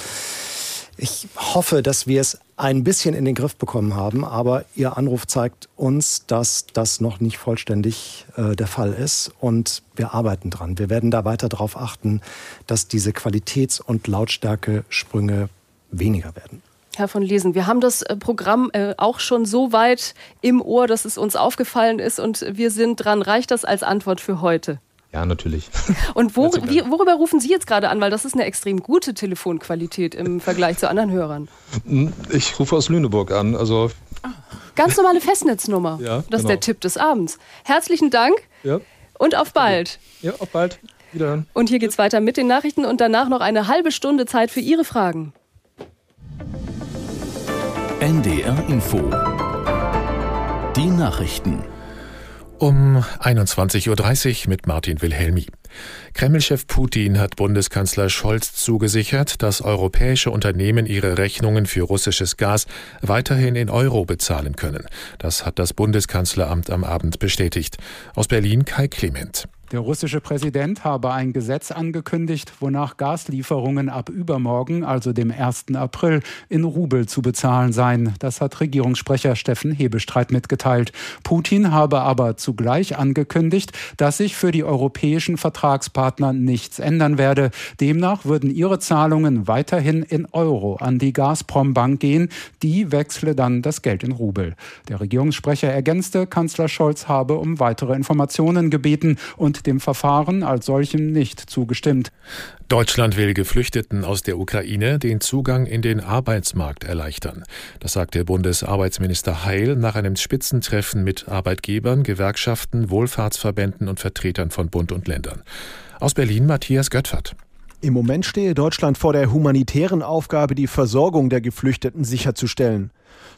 Ich hoffe, dass wir es ein bisschen in den Griff bekommen haben, aber Ihr Anruf zeigt uns, dass das noch nicht vollständig äh, der Fall ist und wir arbeiten dran. Wir werden da weiter darauf achten, dass diese Qualitäts- und Lautstärke-Sprünge weniger werden. Herr von Lesen, wir haben das äh, Programm äh, auch schon so weit im Ohr, dass es uns aufgefallen ist und wir sind dran. Reicht das als Antwort für heute? Ja, natürlich. *laughs* Und wo, wie, worüber rufen Sie jetzt gerade an? Weil das ist eine extrem gute Telefonqualität im Vergleich zu anderen Hörern. Hm, ich rufe aus Lüneburg an. Also Ganz normale Festnetznummer. Ja, das genau. ist der Tipp des Abends. Herzlichen Dank ja. und auf bald. Ja, auf bald. Wiederhören. Und hier geht's weiter mit den Nachrichten und danach noch eine halbe Stunde Zeit für Ihre Fragen. NDR Info. Die Nachrichten. Um 21.30 Uhr mit Martin Wilhelmi. Kremlchef Putin hat Bundeskanzler Scholz zugesichert, dass europäische Unternehmen ihre Rechnungen für russisches Gas weiterhin in Euro bezahlen können. Das hat das Bundeskanzleramt am Abend bestätigt. Aus Berlin Kai Clement. Der russische Präsident habe ein Gesetz angekündigt, wonach Gaslieferungen ab übermorgen, also dem 1. April, in Rubel zu bezahlen seien. Das hat Regierungssprecher Steffen Hebestreit mitgeteilt. Putin habe aber zugleich angekündigt, dass sich für die europäischen Vertragspartner nichts ändern werde. Demnach würden ihre Zahlungen weiterhin in Euro an die Gazprom-Bank gehen. Die wechsle dann das Geld in Rubel. Der Regierungssprecher ergänzte, Kanzler Scholz habe um weitere Informationen gebeten und dem Verfahren als solchem nicht zugestimmt. Deutschland will Geflüchteten aus der Ukraine den Zugang in den Arbeitsmarkt erleichtern. Das sagte Bundesarbeitsminister Heil nach einem Spitzentreffen mit Arbeitgebern, Gewerkschaften, Wohlfahrtsverbänden und Vertretern von Bund und Ländern. Aus Berlin Matthias Göttfert. Im Moment stehe Deutschland vor der humanitären Aufgabe, die Versorgung der Geflüchteten sicherzustellen.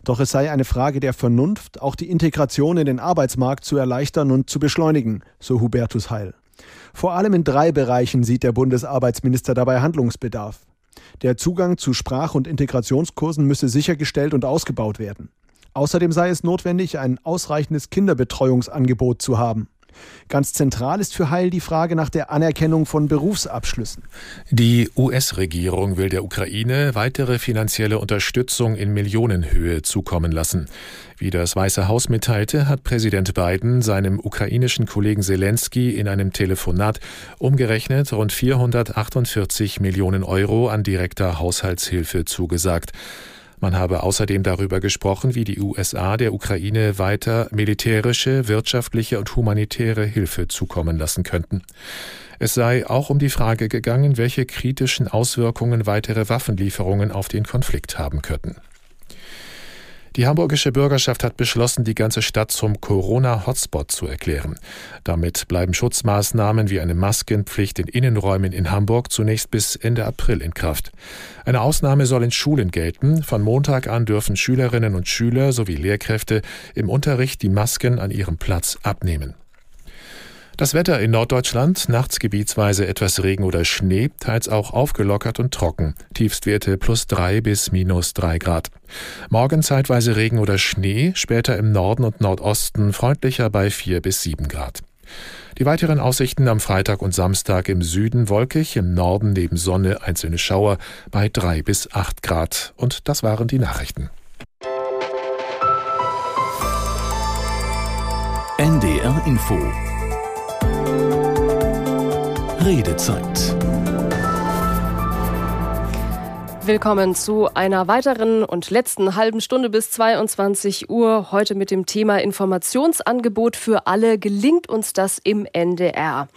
Doch es sei eine Frage der Vernunft, auch die Integration in den Arbeitsmarkt zu erleichtern und zu beschleunigen, so Hubertus Heil. Vor allem in drei Bereichen sieht der Bundesarbeitsminister dabei Handlungsbedarf. Der Zugang zu Sprach- und Integrationskursen müsse sichergestellt und ausgebaut werden. Außerdem sei es notwendig, ein ausreichendes Kinderbetreuungsangebot zu haben. Ganz zentral ist für Heil die Frage nach der Anerkennung von Berufsabschlüssen. Die US-Regierung will der Ukraine weitere finanzielle Unterstützung in Millionenhöhe zukommen lassen. Wie das Weiße Haus mitteilte, hat Präsident Biden seinem ukrainischen Kollegen Zelensky in einem Telefonat umgerechnet rund 448 Millionen Euro an direkter Haushaltshilfe zugesagt. Man habe außerdem darüber gesprochen, wie die USA der Ukraine weiter militärische, wirtschaftliche und humanitäre Hilfe zukommen lassen könnten. Es sei auch um die Frage gegangen, welche kritischen Auswirkungen weitere Waffenlieferungen auf den Konflikt haben könnten. Die hamburgische Bürgerschaft hat beschlossen, die ganze Stadt zum Corona-Hotspot zu erklären. Damit bleiben Schutzmaßnahmen wie eine Maskenpflicht in Innenräumen in Hamburg zunächst bis Ende April in Kraft. Eine Ausnahme soll in Schulen gelten. Von Montag an dürfen Schülerinnen und Schüler sowie Lehrkräfte im Unterricht die Masken an ihrem Platz abnehmen. Das Wetter in Norddeutschland, nachts gebietsweise etwas Regen oder Schnee, teils auch aufgelockert und trocken. Tiefstwerte plus drei bis minus drei Grad. Morgen zeitweise Regen oder Schnee, später im Norden und Nordosten freundlicher bei vier bis sieben Grad. Die weiteren Aussichten am Freitag und Samstag im Süden wolkig, im Norden neben Sonne einzelne Schauer bei drei bis acht Grad. Und das waren die Nachrichten. NDR Info Redezeit. Willkommen zu einer weiteren und letzten halben Stunde bis 22 Uhr. Heute mit dem Thema Informationsangebot für alle. Gelingt uns das im NDR?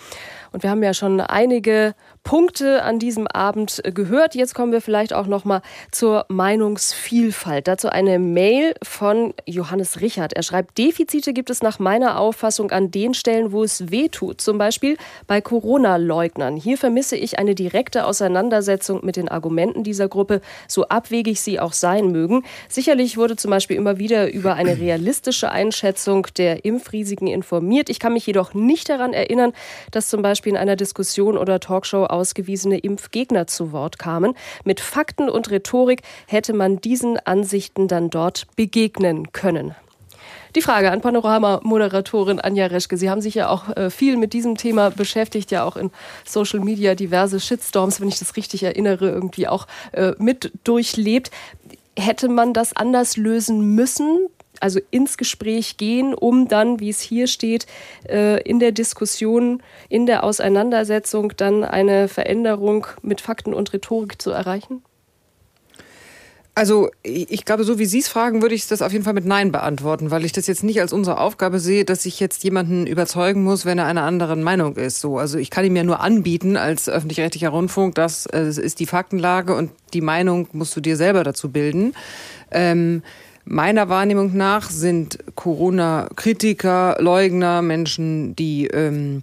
Und wir haben ja schon einige Punkte an diesem Abend gehört. Jetzt kommen wir vielleicht auch noch mal zur Meinungsvielfalt. Dazu eine Mail von Johannes Richard. Er schreibt: Defizite gibt es nach meiner Auffassung an den Stellen, wo es weh tut. Zum Beispiel bei Corona-Leugnern. Hier vermisse ich eine direkte Auseinandersetzung mit den Argumenten dieser Gruppe, so abwegig sie auch sein mögen. Sicherlich wurde zum Beispiel immer wieder über eine realistische Einschätzung der Impfrisiken informiert. Ich kann mich jedoch nicht daran erinnern, dass zum Beispiel in einer Diskussion oder Talkshow ausgewiesene Impfgegner zu Wort kamen. Mit Fakten und Rhetorik hätte man diesen Ansichten dann dort begegnen können. Die Frage an Panorama-Moderatorin Anja Reschke. Sie haben sich ja auch äh, viel mit diesem Thema beschäftigt, ja auch in Social Media diverse Shitstorms, wenn ich das richtig erinnere, irgendwie auch äh, mit durchlebt. Hätte man das anders lösen müssen? Also ins Gespräch gehen, um dann, wie es hier steht, äh, in der Diskussion, in der Auseinandersetzung dann eine Veränderung mit Fakten und Rhetorik zu erreichen? Also ich glaube, so wie Sie es fragen, würde ich das auf jeden Fall mit Nein beantworten, weil ich das jetzt nicht als unsere Aufgabe sehe, dass ich jetzt jemanden überzeugen muss, wenn er einer anderen Meinung ist. So, also ich kann ihm ja nur anbieten als öffentlich-rechtlicher Rundfunk, das äh, ist die Faktenlage und die Meinung musst du dir selber dazu bilden. Ähm, Meiner Wahrnehmung nach sind Corona-Kritiker, Leugner, Menschen, die ähm,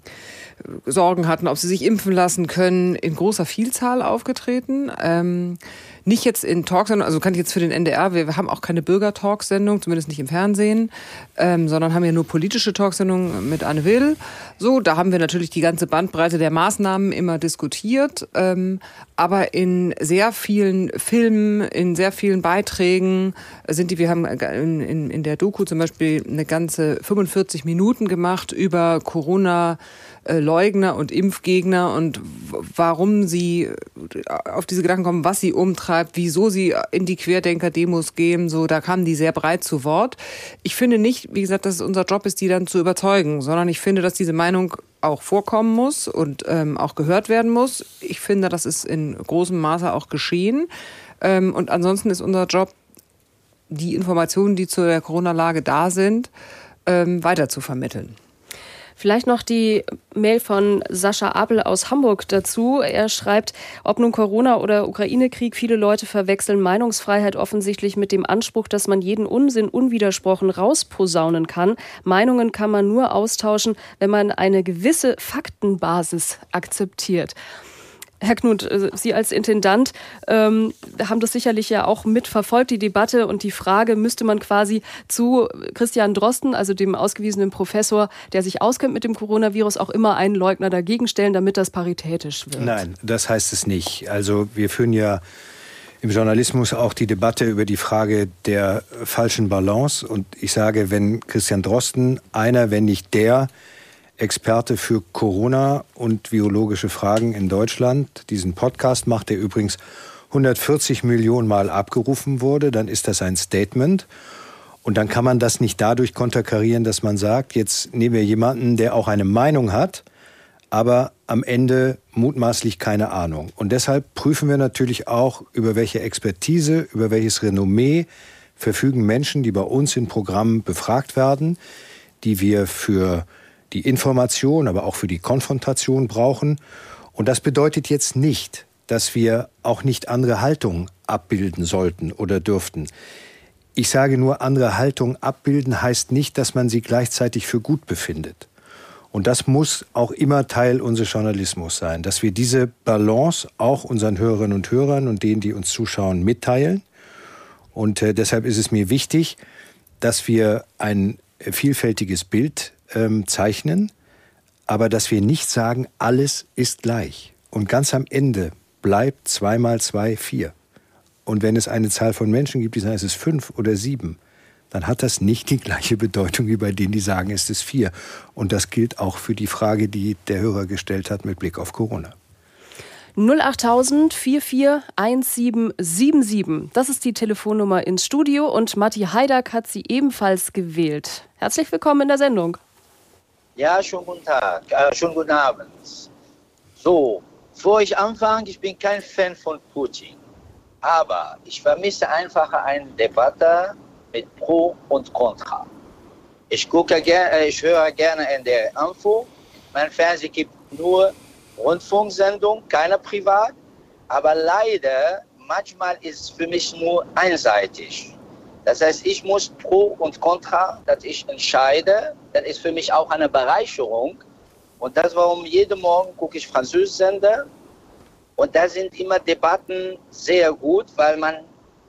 Sorgen hatten, ob sie sich impfen lassen können, in großer Vielzahl aufgetreten. Ähm, nicht jetzt in Talksendungen, also kann ich jetzt für den NDR, wir, haben auch keine Bürger-Talksendung, zumindest nicht im Fernsehen, ähm, sondern haben ja nur politische Talksendungen mit Anne Will. So, da haben wir natürlich die ganze Bandbreite der Maßnahmen immer diskutiert. Ähm, aber in sehr vielen Filmen, in sehr vielen Beiträgen sind die, wir haben in, in, in der Doku zum Beispiel eine ganze 45 Minuten gemacht über Corona- Leugner und Impfgegner und warum sie äh, auf diese Gedanken kommen, was sie umtreibt, wieso sie in die Querdenker-Demos gehen, so, da kamen die sehr breit zu Wort. Ich finde nicht, wie gesagt, dass es unser Job ist, die dann zu überzeugen, sondern ich finde, dass diese Meinung auch vorkommen muss und ähm, auch gehört werden muss. Ich finde, das ist in großem Maße auch geschehen. Ähm, und ansonsten ist unser Job, die Informationen, die zu der Corona-Lage da sind, ähm, weiter zu vermitteln. Vielleicht noch die Mail von Sascha Abel aus Hamburg dazu. Er schreibt, ob nun Corona oder Ukraine-Krieg, viele Leute verwechseln Meinungsfreiheit offensichtlich mit dem Anspruch, dass man jeden Unsinn unwidersprochen rausposaunen kann. Meinungen kann man nur austauschen, wenn man eine gewisse Faktenbasis akzeptiert. Herr Knut, äh, Sie als Intendant ähm, haben das sicherlich ja auch mitverfolgt, die Debatte und die Frage, müsste man quasi zu Christian Drosten, also dem ausgewiesenen Professor, der sich auskennt mit dem Coronavirus, auch immer einen Leugner dagegen stellen, damit das paritätisch wird? Nein, das heißt es nicht. Also wir führen ja im Journalismus auch die Debatte über die Frage der falschen Balance. Und ich sage, wenn Christian Drosten einer, wenn nicht der Experte für Corona und virologische Fragen in Deutschland, diesen Podcast macht, der übrigens 140 Millionen Mal abgerufen wurde, dann ist das ein Statement. Und dann kann man das nicht dadurch konterkarieren, dass man sagt, jetzt nehmen wir jemanden, der auch eine Meinung hat, aber am Ende mutmaßlich keine Ahnung. Und deshalb prüfen wir natürlich auch, über welche Expertise, über welches Renommee verfügen Menschen, die bei uns in Programmen befragt werden, die wir für die Information, aber auch für die Konfrontation brauchen. Und das bedeutet jetzt nicht, dass wir auch nicht andere Haltungen abbilden sollten oder dürften. Ich sage nur, andere Haltungen abbilden heißt nicht, dass man sie gleichzeitig für gut befindet. Und das muss auch immer Teil unseres Journalismus sein, dass wir diese Balance auch unseren Hörerinnen und Hörern und denen, die uns zuschauen, mitteilen. Und äh, deshalb ist es mir wichtig, dass wir ein vielfältiges Bild ähm, zeichnen, aber dass wir nicht sagen, alles ist gleich. Und ganz am Ende bleibt zwei mal zwei vier. Und wenn es eine Zahl von Menschen gibt, die sagen, es ist fünf oder sieben, dann hat das nicht die gleiche Bedeutung wie bei denen, die sagen, es ist vier. Und das gilt auch für die Frage, die der Hörer gestellt hat mit Blick auf Corona. 08000 441777. Das ist die Telefonnummer ins Studio und Matti Heidak hat sie ebenfalls gewählt. Herzlich willkommen in der Sendung. Ja, schönen guten Tag, äh, schönen guten Abend. So, bevor ich anfange, ich bin kein Fan von Putin. Aber ich vermisse einfach eine Debatte mit Pro und Contra. Ich gucke äh, ich höre gerne in der Info. Mein Fernsehen gibt nur Rundfunksendung, keine privat. Aber leider, manchmal ist es für mich nur einseitig. Das heißt, ich muss Pro und Contra, dass ich entscheide. Das ist für mich auch eine Bereicherung. Und das warum jeden Morgen gucke ich Französisch-Sender. Und da sind immer Debatten sehr gut, weil man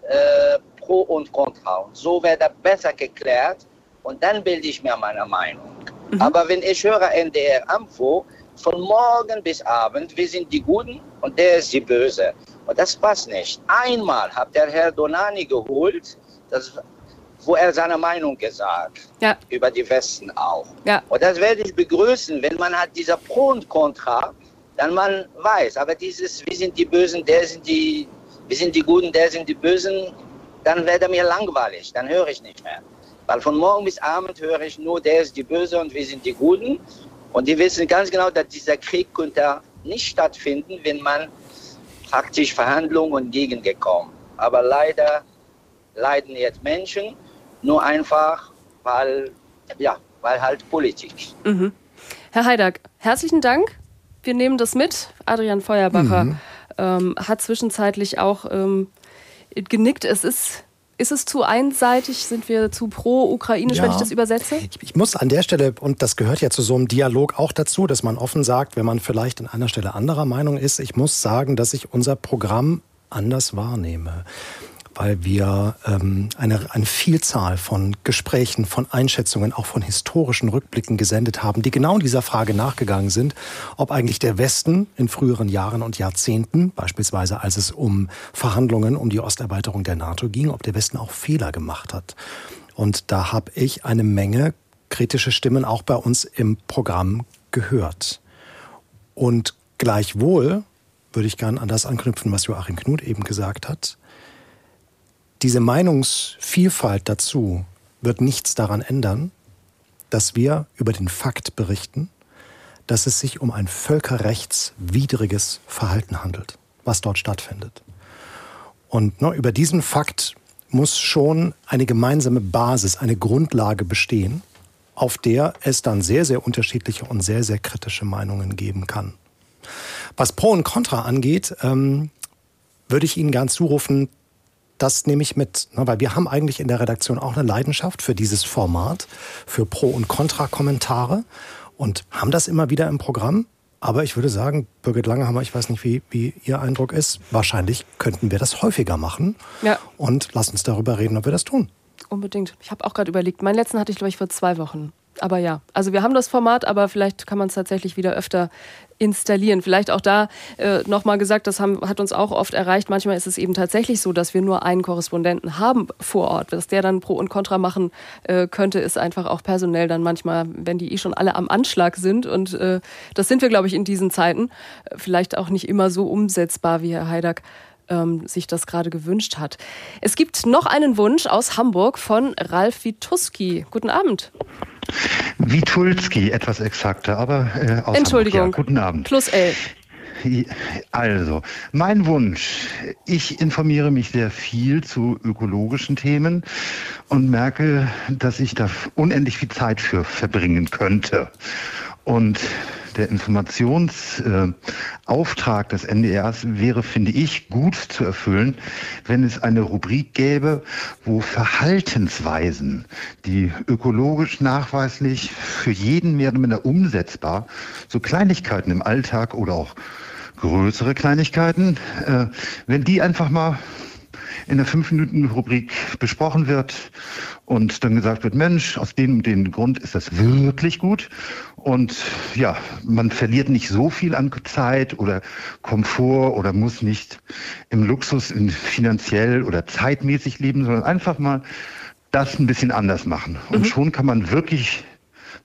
äh, Pro und Contra. Und so wird das besser geklärt. Und dann bilde ich mir meine Meinung. Mhm. Aber wenn ich höre NDR Info, von morgen bis Abend, wir sind die Guten und der ist die Böse. Und das passt nicht. Einmal hat der Herr Donani geholt, das, wo er seine Meinung gesagt ja. über die Westen auch. Ja. Und das werde ich begrüßen, wenn man hat dieser Pro und Contra, dann man weiß. Aber dieses, wir sind die Bösen, der sind die, wir sind die Guten, der sind die Bösen, dann wird er mir langweilig, dann höre ich nicht mehr. Weil von morgen bis Abend höre ich nur, der ist die Böse und wir sind die Guten. Und die wissen ganz genau, dass dieser Krieg könnte nicht stattfinden, wenn man praktisch Verhandlungen und gegengekommen. Aber leider leiden jetzt Menschen, nur einfach, weil, ja, weil halt Politik. Mhm. Herr Heidag, herzlichen Dank. Wir nehmen das mit. Adrian Feuerbacher mhm. ähm, hat zwischenzeitlich auch ähm, genickt. Es ist ist es zu einseitig? Sind wir zu pro-ukrainisch, ja. wenn ich das übersetze? Ich, ich, muss an der Stelle, und das gehört ja zu so einem Dialog auch dazu, dass man offen sagt, wenn man vielleicht an einer Stelle anderer Meinung ist, ich muss sagen, dass ich unser Programm anders wahrnehme weil wir ähm, eine, eine Vielzahl von Gesprächen, von Einschätzungen, auch von historischen Rückblicken gesendet haben, die genau dieser Frage nachgegangen sind, ob eigentlich der Westen in früheren Jahren und Jahrzehnten, beispielsweise als es um Verhandlungen um die Osterweiterung der NATO ging, ob der Westen auch Fehler gemacht hat. Und da habe ich eine Menge kritische Stimmen auch bei uns im Programm gehört. Und gleichwohl würde ich gern an das anknüpfen, was Joachim Knut eben gesagt hat diese Meinungsvielfalt dazu wird nichts daran ändern, dass wir über den Fakt berichten, dass es sich um ein völkerrechtswidriges Verhalten handelt, was dort stattfindet. Und ne, über diesen Fakt muss schon eine gemeinsame Basis, eine Grundlage bestehen, auf der es dann sehr, sehr unterschiedliche und sehr, sehr kritische Meinungen geben kann. Was Pro und Contra angeht, ähm, würde ich Ihnen gern zurufen, das nehme ich mit, ne, weil wir haben eigentlich in der Redaktion auch eine Leidenschaft für dieses Format, für Pro- und Contra-Kommentare und haben das immer wieder im Programm. Aber ich würde sagen, Birgit Langehammer, ich weiß nicht, wie, wie Ihr Eindruck ist, wahrscheinlich könnten wir das häufiger machen. Ja. Und lass uns darüber reden, ob wir das tun. Unbedingt. Ich habe auch gerade überlegt, meinen letzten hatte ich, glaube ich, vor zwei Wochen. aber ja, also wir haben das Format, aber vielleicht kann man es tatsächlich wieder öfter installieren. Vielleicht auch da äh, nochmal gesagt, das haben, hat uns auch oft erreicht. Manchmal ist es eben tatsächlich so, dass wir nur einen Korrespondenten haben vor Ort. Was der dann Pro und Contra machen äh, könnte, ist einfach auch personell dann manchmal, wenn die eh schon alle am Anschlag sind. Und äh, das sind wir, glaube ich, in diesen Zeiten. Vielleicht auch nicht immer so umsetzbar, wie Herr Heidak ähm, sich das gerade gewünscht hat. Es gibt noch einen Wunsch aus Hamburg von Ralf Wituski. Guten Abend. Witulski, etwas exakter, aber äh, aus Entschuldigung. Hamburg, ja. Guten Abend. Plus L. Also, mein Wunsch. Ich informiere mich sehr viel zu ökologischen Themen und merke, dass ich da unendlich viel Zeit für verbringen könnte. Und der Informationsauftrag des NDRs wäre, finde ich, gut zu erfüllen, wenn es eine Rubrik gäbe, wo Verhaltensweisen, die ökologisch nachweislich für jeden mehr oder minder umsetzbar, so Kleinigkeiten im Alltag oder auch größere Kleinigkeiten, äh, wenn die einfach mal in der Fünf-Minuten-Rubrik besprochen wird und dann gesagt wird, Mensch, aus dem und dem Grund ist das wirklich gut. Und ja, man verliert nicht so viel an Zeit oder Komfort oder muss nicht im Luxus in finanziell oder zeitmäßig leben, sondern einfach mal das ein bisschen anders machen. Und mhm. schon kann man wirklich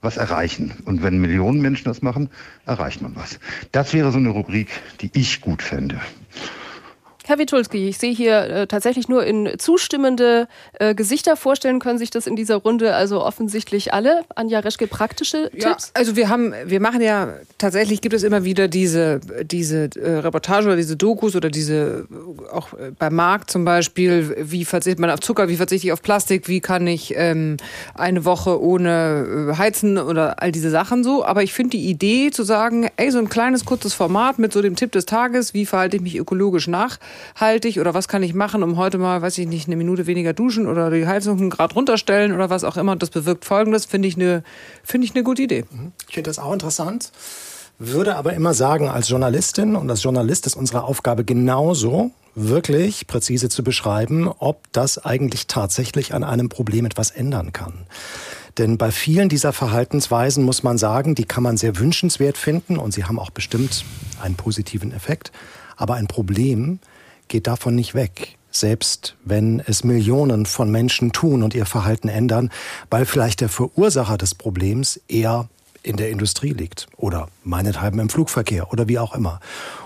was erreichen. Und wenn Millionen Menschen das machen, erreicht man was. Das wäre so eine Rubrik, die ich gut fände. Herr Witulski, ich sehe hier äh, tatsächlich nur in zustimmende äh, Gesichter vorstellen können sich das in dieser Runde, also offensichtlich alle. Anja Reschke, praktische ja, Tipps? Also wir haben, wir machen ja, tatsächlich gibt es immer wieder diese, diese äh, Reportage oder diese Dokus oder diese, auch äh, beim Markt zum Beispiel, wie verzichtet man auf Zucker, wie verzichte ich auf Plastik, wie kann ich ähm, eine Woche ohne äh, heizen oder all diese Sachen so. Aber ich finde die Idee zu sagen, ey, so ein kleines, kurzes Format mit so dem Tipp des Tages, wie verhalte ich mich ökologisch nach, nachhaltig oder was kann ich machen, um heute mal, weiß ich nicht, eine Minute weniger duschen oder die Heizung Grad runterstellen oder was auch immer. Das bewirkt Folgendes, finde ich eine, finde ich eine gute Idee. Mhm. Ich finde das auch interessant. Würde aber immer sagen, als Journalistin und als Journalist ist unsere Aufgabe genauso, wirklich präzise zu beschreiben, ob das eigentlich tatsächlich an einem Problem etwas ändern kann. Denn bei vielen dieser Verhaltensweisen muss man sagen, die kann man sehr wünschenswert finden und sie haben auch bestimmt einen positiven Effekt. Aber ein Problem geht davon nicht weg. Selbst wenn es Millionen von Menschen tun und ihr Verhalten ändern, weil vielleicht der Verursacher des Problems eher in der Industrie liegt oder meinethalben im Flugverkehr oder wie auch immer.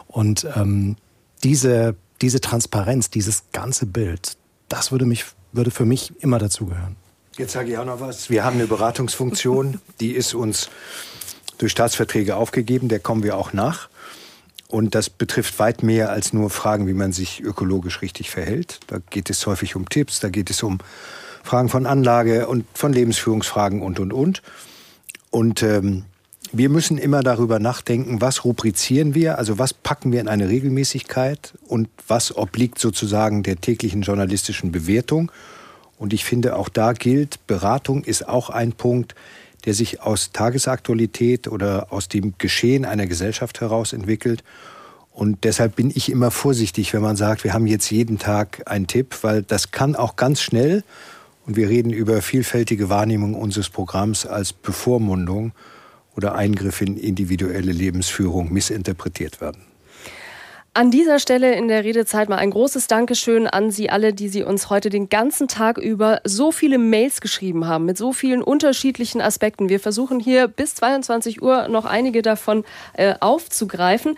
Und ähm, diese, diese Transparenz, dieses ganze Bild, das würde, mich, würde für mich immer dazugehören. Jetzt sage ich auch noch was. Wir haben eine Beratungsfunktion, die ist uns durch Staatsverträge aufgegeben, der kommen wir auch nach. Und das betrifft weit mehr als nur Fragen, wie man sich ökologisch richtig verhält. Da geht es häufig um Tipps, da geht es um Fragen von Anlage und von Lebensführungsfragen und, und, und. Und ähm, wir müssen immer darüber nachdenken, was rubrizieren wir, also was packen wir in eine Regelmäßigkeit und was obliegt sozusagen der täglichen journalistischen Bewertung. Und ich finde, auch da gilt, Beratung ist auch ein Punkt, der sich aus Tagesaktualität oder aus dem Geschehen einer Gesellschaft heraus entwickelt. Und deshalb bin ich immer vorsichtig, wenn man sagt, wir haben jetzt jeden Tag einen Tipp, weil das kann auch ganz schnell, und wir reden über vielfältige Wahrnehmung unseres Programms als Bevormundung oder Eingriff in individuelle Lebensführung missinterpretiert werden. An dieser Stelle in der Redezeit mal ein großes Dankeschön an Sie alle, die Sie uns heute den ganzen Tag über so viele Mails geschrieben haben mit so vielen unterschiedlichen Aspekten. Wir versuchen hier bis 22 Uhr noch einige davon äh, aufzugreifen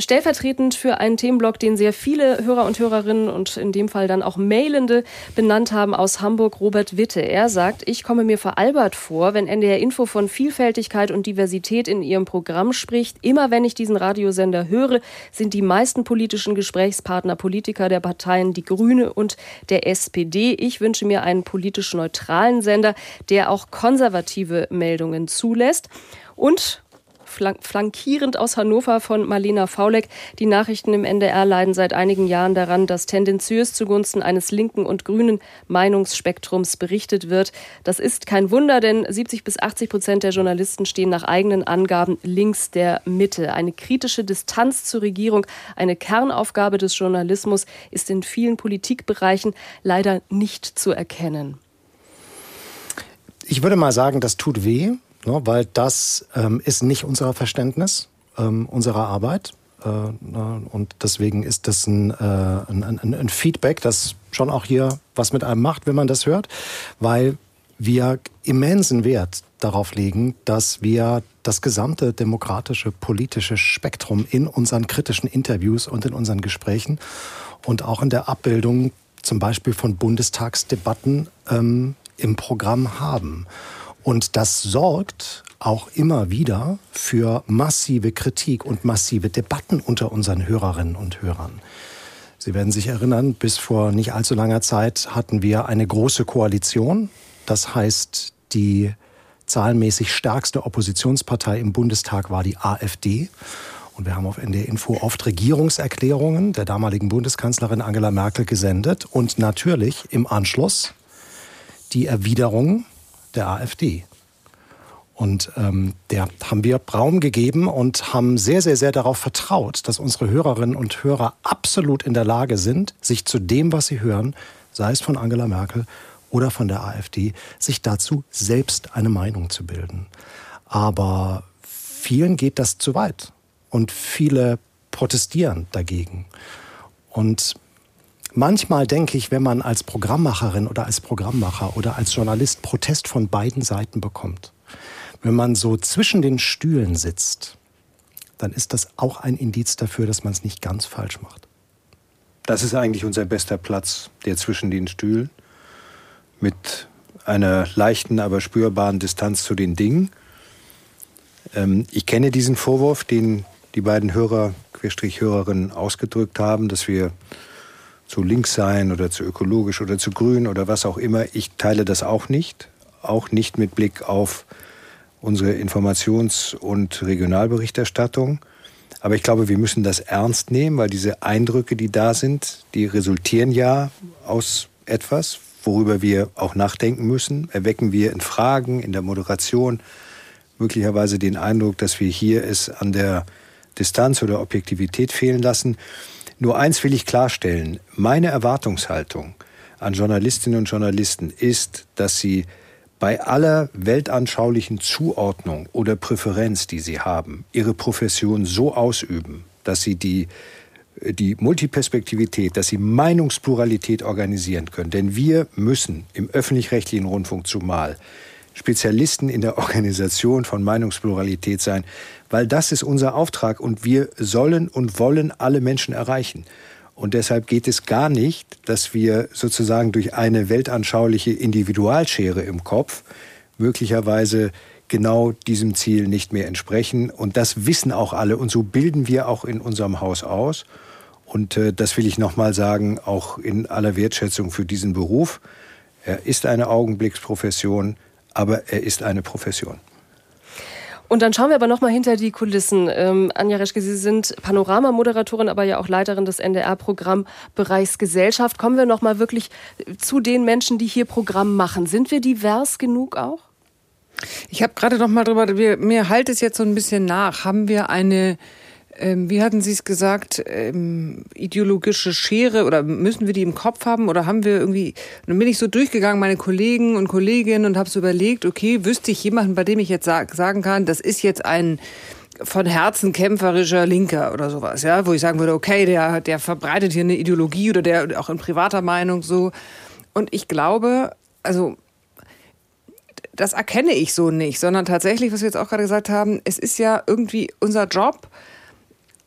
stellvertretend für einen Themenblock, den sehr viele Hörer und Hörerinnen und in dem Fall dann auch Mailende benannt haben aus Hamburg, Robert Witte. Er sagt, ich komme mir veralbert vor, wenn NDR Info von Vielfältigkeit und Diversität in ihrem Programm spricht. Immer wenn ich diesen Radiosender höre, sind die meisten politischen Gesprächspartner Politiker der Parteien Die Grüne und der SPD. Ich wünsche mir einen politisch neutralen Sender, der auch konservative Meldungen zulässt. Und flankierend aus Hannover von Marlena Fauleck. Die Nachrichten im NDR leiden seit einigen Jahren daran, dass tendenziös zugunsten eines linken und grünen Meinungsspektrums berichtet wird. Das ist kein Wunder, denn 70 bis 80 Prozent der Journalisten stehen nach eigenen Angaben links der Mitte. Eine kritische Distanz zur Regierung, eine Kernaufgabe des Journalismus, ist in vielen Politikbereichen leider nicht zu erkennen. Ich würde mal sagen, das tut weh ne, weil das ähm, ist nicht unser Verständnis ähm, unserer Arbeit. Äh, ne, und deswegen ist das ein, äh, ein, ein, ein Feedback, das schon auch hier was mit einem macht, wenn man das hört, weil wir immensen Wert darauf legen, dass wir das gesamte demokratische politische Spektrum in unseren kritischen Interviews und in unseren Gesprächen und auch in der Abbildung zum Beispiel von Bundestagsdebatten ähm, im Programm haben. Und das sorgt auch immer wieder für massive Kritik und massive Debatten unter unseren Hörerinnen und Hörern. Sie werden sich erinnern, bis vor nicht allzu langer Zeit hatten wir eine große Koalition. Das heißt, die zahlenmäßig stärkste Oppositionspartei im Bundestag war die AfD. Und wir haben auf NDR Info oft Regierungserklärungen der damaligen Bundeskanzlerin Angela Merkel gesendet und natürlich im Anschluss die Erwiderung der AfD. Und ähm, der haben wir Raum gegeben und haben sehr, sehr, sehr darauf vertraut, dass unsere Hörerinnen und Hörer absolut in der Lage sind, sich zu dem, was sie hören, sei es von Angela Merkel oder von der AfD, sich dazu selbst eine Meinung zu bilden. Aber vielen geht das zu weit und viele protestieren dagegen. Und manchmal denke ich, wenn man als Programmmacherin oder als Programmmacher oder als Journalist Protest von beiden Seiten bekommt, wenn man so zwischen den Stühlen sitzt, dann ist das auch ein Indiz dafür, dass man es nicht ganz falsch macht. Das ist eigentlich unser bester Platz, der zwischen den Stühlen, mit einer leichten, aber spürbaren Distanz zu den Dingen. Ähm, ich kenne diesen Vorwurf, den die beiden Hörer, Querstrich Hörerinnen, ausgedrückt haben, dass wir zu links seien oder zu ökologisch oder zu grün oder was auch immer. Ich teile das auch nicht. Auch nicht mit Blick auf unsere Informations- und Regionalberichterstattung. Aber ich glaube, wir müssen das ernst nehmen, weil diese Eindrücke, die da sind, die resultieren ja aus etwas, worüber wir auch nachdenken müssen. Erwecken wir in Fragen, in der Moderation möglicherweise den Eindruck, dass wir hier es an der Distanz oder Objektivität fehlen lassen. Nur eins will ich klarstellen. Meine Erwartungshaltung an Journalistinnen und Journalisten ist, dass sie bei aller weltanschaulichen Zuordnung oder Präferenz, die sie haben, ihre Profession so ausüben, dass sie die, die Multiperspektivität, dass sie Meinungspluralität organisieren können. Denn wir müssen im öffentlich-rechtlichen Rundfunk zumal Spezialisten in der Organisation von Meinungspluralität sein, weil das ist unser Auftrag und wir sollen und wollen alle Menschen erreichen. Und deshalb geht es gar nicht, dass wir sozusagen durch eine weltanschauliche Individualschere im Kopf möglicherweise genau diesem Ziel nicht mehr entsprechen. Und das wissen auch alle. Und so bilden wir auch in unserem Haus aus. Und äh, das will ich nochmal sagen, auch in aller Wertschätzung für diesen Beruf. Er ist eine Augenblicksprofession, aber er ist eine Profession. Und dann schauen wir aber noch mal hinter die Kulissen. Ähm, Anja Reschke, Sie sind Panorama-Moderatorin, aber ja auch Leiterin des NDR-Programmbereichs Gesellschaft. Kommen wir noch mal wirklich zu den Menschen, die hier Programm machen. Sind wir divers genug auch? Ich habe gerade noch mal drüber, mir halt es jetzt so ein bisschen nach. Haben wir eine ähm, wie hatten Sie es gesagt, ähm, ideologische Schere oder müssen wir die im Kopf haben oder haben wir irgendwie, dann bin ich so durchgegangen, meine Kollegen und Kolleginnen und habe so überlegt, okay, wüsste ich jemanden, bei dem ich jetzt sag, sagen kann, das ist jetzt ein von Herzen kämpferischer Linker oder sowas, ja, wo ich sagen würde, okay, der, der verbreitet hier eine Ideologie oder der auch in privater Meinung so. Und ich glaube, also das erkenne ich so nicht, sondern tatsächlich, was wir jetzt auch gerade gesagt haben, es ist ja irgendwie unser Job,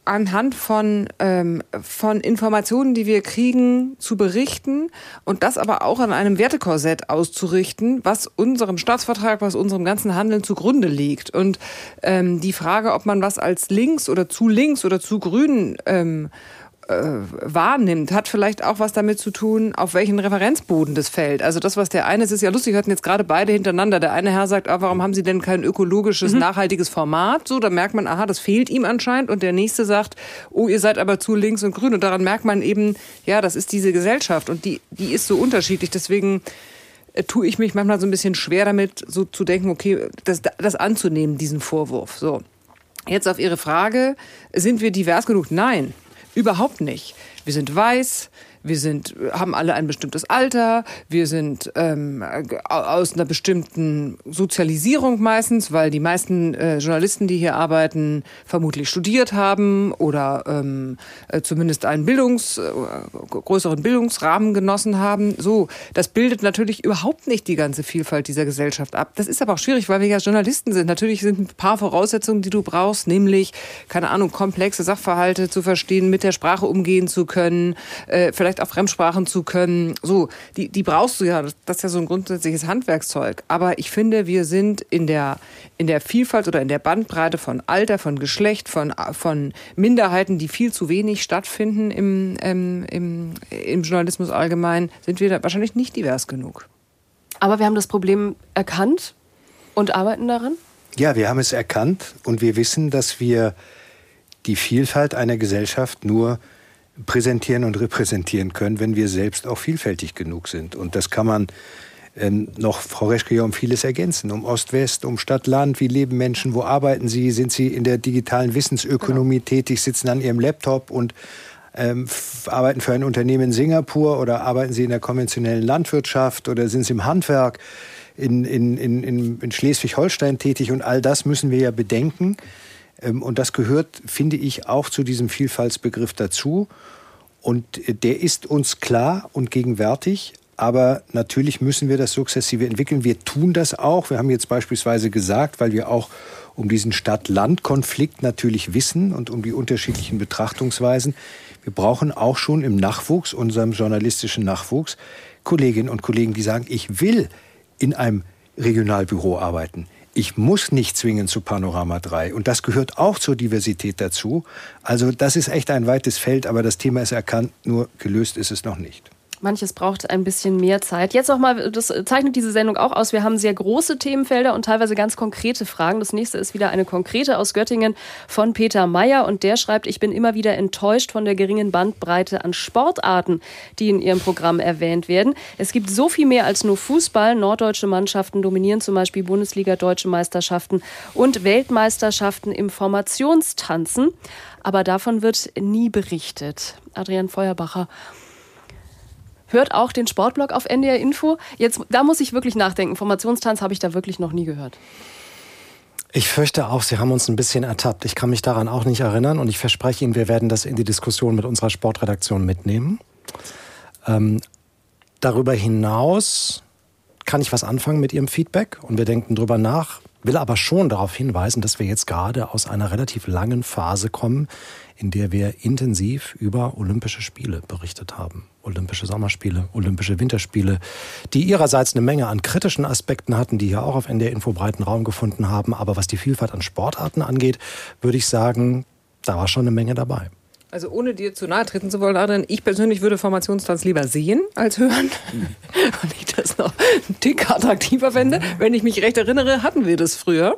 anhand von, ähm, von Informationen, die wir kriegen, zu berichten und das aber auch an einem Wertekorsett auszurichten, was unserem Staatsvertrag, was unserem ganzen Handeln zugrunde liegt. Und ähm, die Frage, ob man was als links oder zu links oder zu grün ähm, äh, wahrnimmt, hat vielleicht auch was damit zu tun, auf welchen Referenzboden das fällt. Also das, was der eine, es ist ja lustig, wir hatten jetzt gerade beide hintereinander. Der eine Herr sagt, ah, warum haben Sie denn kein ökologisches, mhm. nachhaltiges Format? So, da merkt man, aha, das fehlt ihm anscheinend. Und der nächste sagt, oh, ihr seid aber zu links und grün. Und daran merkt man eben, ja, das ist diese Gesellschaft und die, die ist so unterschiedlich. Deswegen äh, tue ich mich manchmal so ein bisschen schwer damit, so zu denken, okay, das, das anzunehmen, diesen Vorwurf. So. Jetzt auf Ihre Frage, sind wir divers genug? Nein. Überhaupt nicht. Wir sind weiß, wir sind, haben alle ein bestimmtes Alter, wir sind ähm, aus einer bestimmten Sozialisierung meistens, weil die meisten äh, Journalisten, die hier arbeiten, vermutlich studiert haben oder ähm, äh, zumindest einen Bildungs, äh, größeren Bildungsrahmen genossen haben. So, das bildet natürlich überhaupt nicht die ganze Vielfalt dieser Gesellschaft ab. Das ist aber auch schwierig, weil wir ja Journalisten sind. Natürlich sind ein paar Voraussetzungen, die du brauchst, nämlich, keine Ahnung, komplexe Sachverhalte zu verstehen, mit der Sprache umgehen zu können, äh, vielleicht auch Fremdsprachen zu können. So, die, die brauchst du ja. Das, das ist ja so ein grundsätzliches Handwerkszeug. Aber ich finde, wir sind in der, in der Vielfalt oder in der Bandbreite von Alter, von Geschlecht, von, von Minderheiten, die viel zu wenig stattfinden im, ähm, im, im Journalismus allgemein, sind wir da wahrscheinlich nicht divers genug. Aber wir haben das Problem erkannt und arbeiten daran? Ja, wir haben es erkannt und wir wissen, dass wir die Vielfalt einer Gesellschaft nur präsentieren und repräsentieren können, wenn wir selbst auch vielfältig genug sind. Und das kann man ähm, noch, Frau Reschke, um vieles ergänzen. Um Ost-West, um Stadt-Land. Wie leben Menschen? Wo arbeiten sie? Sind sie in der digitalen Wissensökonomie genau. tätig? Sitzen an ihrem Laptop und ähm, arbeiten für ein Unternehmen in Singapur? Oder arbeiten sie in der konventionellen Landwirtschaft? Oder sind sie im Handwerk in, in, in, in Schleswig-Holstein tätig? Und all das müssen wir ja bedenken. Ähm, und das gehört, finde ich, auch zu diesem Vielfaltsbegriff dazu. Und äh, der ist uns klar und gegenwärtig. Aber natürlich müssen wir das sukzessive entwickeln. Wir tun das auch. Wir haben jetzt beispielsweise gesagt, weil wir auch um diesen Stadt-Land-Konflikt natürlich wissen und um die unterschiedlichen Betrachtungsweisen. Wir brauchen auch schon im Nachwuchs, unserem journalistischen Nachwuchs, Kolleginnen und Kollegen, die sagen, ich will in einem Regionalbüro arbeiten. Ich muss nicht zwingend zu Panorama 3. Und das gehört auch zur Diversität dazu. Also das ist echt ein weites Feld, aber das Thema ist erkannt, nur gelöst ist es noch nicht. Manches braucht ein bisschen mehr Zeit. Jetzt noch mal, das zeichnet diese Sendung auch aus. Wir haben sehr große Themenfelder und teilweise ganz konkrete Fragen. Das nächste ist wieder eine konkrete aus Göttingen von Peter Meyer und der schreibt, ich bin immer wieder enttäuscht von der geringen Bandbreite an Sportarten, die in ihrem Programm erwähnt werden. Es gibt so viel mehr als nur Fußball. Norddeutsche Mannschaften dominieren zum Beispiel Bundesliga, Deutsche Meisterschaften und Weltmeisterschaften im Formationstanzen. Aber davon wird nie berichtet. Adrian Feuerbacher hört auch den Sportblog auf NDR Info. Jetzt, da muss ich wirklich nachdenken. Formationstanz habe ich da wirklich noch nie gehört. Ich fürchte auch, Sie haben uns ein bisschen ertappt. Ich kann mich daran auch nicht erinnern und ich verspreche Ihnen, wir werden das in die Diskussion mit unserer Sportredaktion mitnehmen. Ähm, darüber hinaus kann ich was anfangen mit Ihrem Feedback und wir denken drüber nach, will aber schon darauf hinweisen, dass wir jetzt gerade aus einer relativ langen Phase kommen, in der wir intensiv über Olympische Spiele berichtet haben. Olympische Sommerspiele, Olympische Winterspiele, die ihrerseits eine Menge an kritischen Aspekten hatten, die hier auch auf NDR Info breiten Raum gefunden haben. Aber was die Vielfalt an Sportarten angeht, würde ich sagen, da war schon eine Menge dabei. Also ohne dir zu nahe treten zu wollen, Adrian, ich persönlich würde Formationstanz lieber sehen als hören. Mhm. *laughs* Und ich das noch einen Tick attraktiver fände. Wenn ich mich recht erinnere, hatten wir das früher.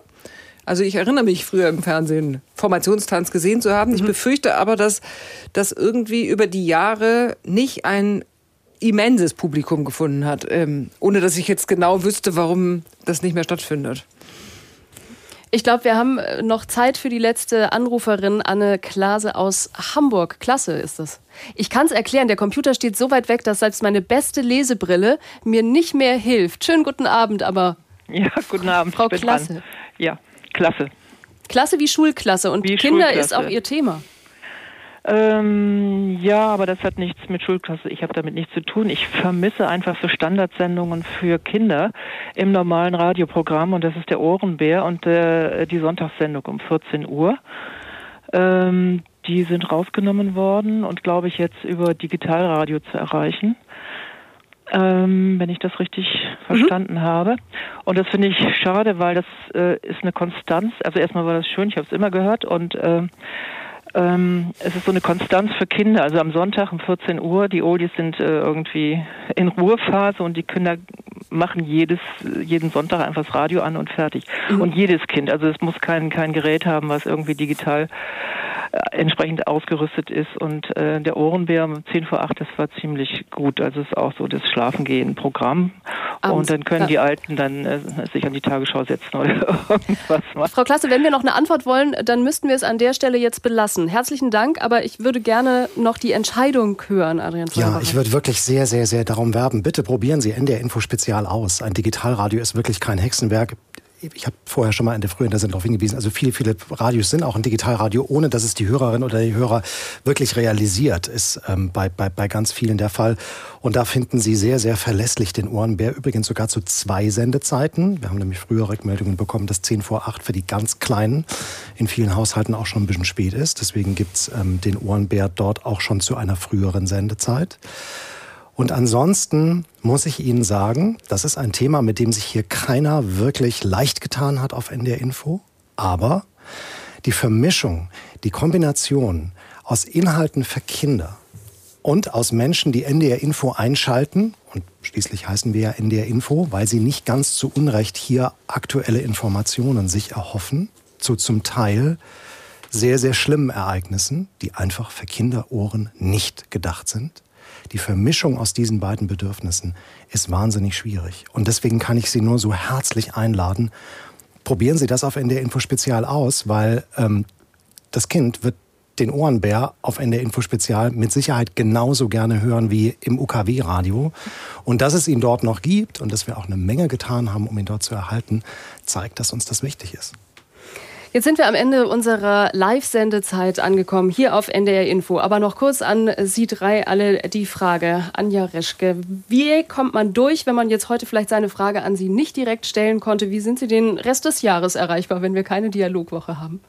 Also ich erinnere mich früher im Fernsehen Formationstanz gesehen zu haben. Mhm. Ich befürchte aber, dass das irgendwie über die Jahre nicht ein immenses Publikum gefunden hat, ähm, ohne dass ich jetzt genau wüsste, warum das nicht mehr stattfindet. Ich glaube, wir haben äh, noch Zeit für die letzte Anruferin, Anne Klase aus Hamburg. Klasse ist das. Ich kann es erklären, der Computer steht so weit weg, dass selbst meine beste Lesebrille mir nicht mehr hilft. Schönen guten Abend, aber. Ja, guten Abend. Frau Klasse. Dran. Ja. Klasse. Klasse wie Schulklasse und wie Kinder Schulklasse. ist auch Ihr Thema. Ähm, ja, aber das hat nichts mit Schulklasse. Ich habe damit nichts zu tun. Ich vermisse einfach so Standardsendungen für Kinder im normalen Radioprogramm und das ist der Ohrenbär und äh, die Sonntagssendung um 14 Uhr. Ähm, die sind rausgenommen worden und glaube ich jetzt über Digitalradio zu erreichen ähm, wenn ich das richtig mhm. verstanden mhm. habe. Und das finde ich schade, weil das äh, ist eine Konstanz. Also erstmal war das schön, ich habe es immer gehört und äh, ähm, es ist so eine Konstanz für Kinder. Also am Sonntag um 14 Uhr, die Oldies sind äh, irgendwie in Ruhephase und die Kinder machen jedes, jeden Sonntag einfach das Radio an und fertig. Mhm. Und jedes Kind, also es muss kein, kein Gerät haben, was irgendwie digital äh, entsprechend ausgerüstet ist. Und äh, der Ohrenbär um 10 vor 8, das war ziemlich gut. Also es ist auch so das Schlafengehen-Programm. Und dann können ja. die Alten dann äh, sich an die Tagesschau setzen oder *laughs* irgendwas machen. Frau Klasse, wenn wir noch eine Antwort wollen, dann müssten wir es an der Stelle jetzt belassen. Herzlichen Dank, aber ich würde gerne noch die Entscheidung hören, Adrian Ja, ich würde wirklich sehr, sehr, sehr darum werben. Bitte probieren Sie NDR Info Spezial aus. Ein Digitalradio ist wirklich kein Hexenwerk ich habe vorher schon mal in der frühen sind darauf hingewiesen, also viele, viele Radios sind auch ein Digitalradio, ohne dass es die Hörerin oder die Hörer wirklich realisiert, ist ähm, bei, bei, bei ganz vielen der Fall. Und da finden Sie sehr, sehr verlässlich den Ohrenbär, übrigens sogar zu zwei Sendezeiten. Wir haben nämlich früher Rückmeldungen bekommen, dass 10 vor 8 für die ganz Kleinen in vielen Haushalten auch schon ein bisschen spät ist. Deswegen gibt's ähm, den Ohrenbär dort auch schon zu einer früheren Sendezeit. Und ansonsten muss ich Ihnen sagen, das ist ein Thema, mit dem sich hier keiner wirklich leicht getan hat auf NDR Info. Aber die Vermischung, die Kombination aus Inhalten für Kinder und aus Menschen, die NDR Info einschalten, und schließlich heißen wir ja NDR Info, weil sie nicht ganz zu Unrecht hier aktuelle Informationen sich erhoffen, zu zum Teil sehr, sehr schlimmen Ereignissen, die einfach für Kinderohren nicht gedacht sind die Vermischung aus diesen beiden Bedürfnissen ist wahnsinnig schwierig. Und deswegen kann ich Sie nur so herzlich einladen, probieren Sie das auf NDR Info Spezial aus, weil ähm, das Kind wird den Ohrenbär auf NDR Info Spezial mit Sicherheit genauso gerne hören wie im UKW-Radio. Und dass es ihn dort noch gibt und dass wir auch eine Menge getan haben, um ihn dort zu erhalten, zeigt, dass uns das wichtig ist. Jetzt sind wir am Ende unserer Live-Sendezeit angekommen, hier auf NDR Info. Aber noch kurz an Sie drei alle die Frage, Anja Reschke. Wie kommt man durch, wenn man jetzt heute vielleicht seine Frage an Sie nicht direkt stellen konnte? Wie sind Sie den Rest des Jahres erreichbar, wenn wir keine Dialogwoche haben?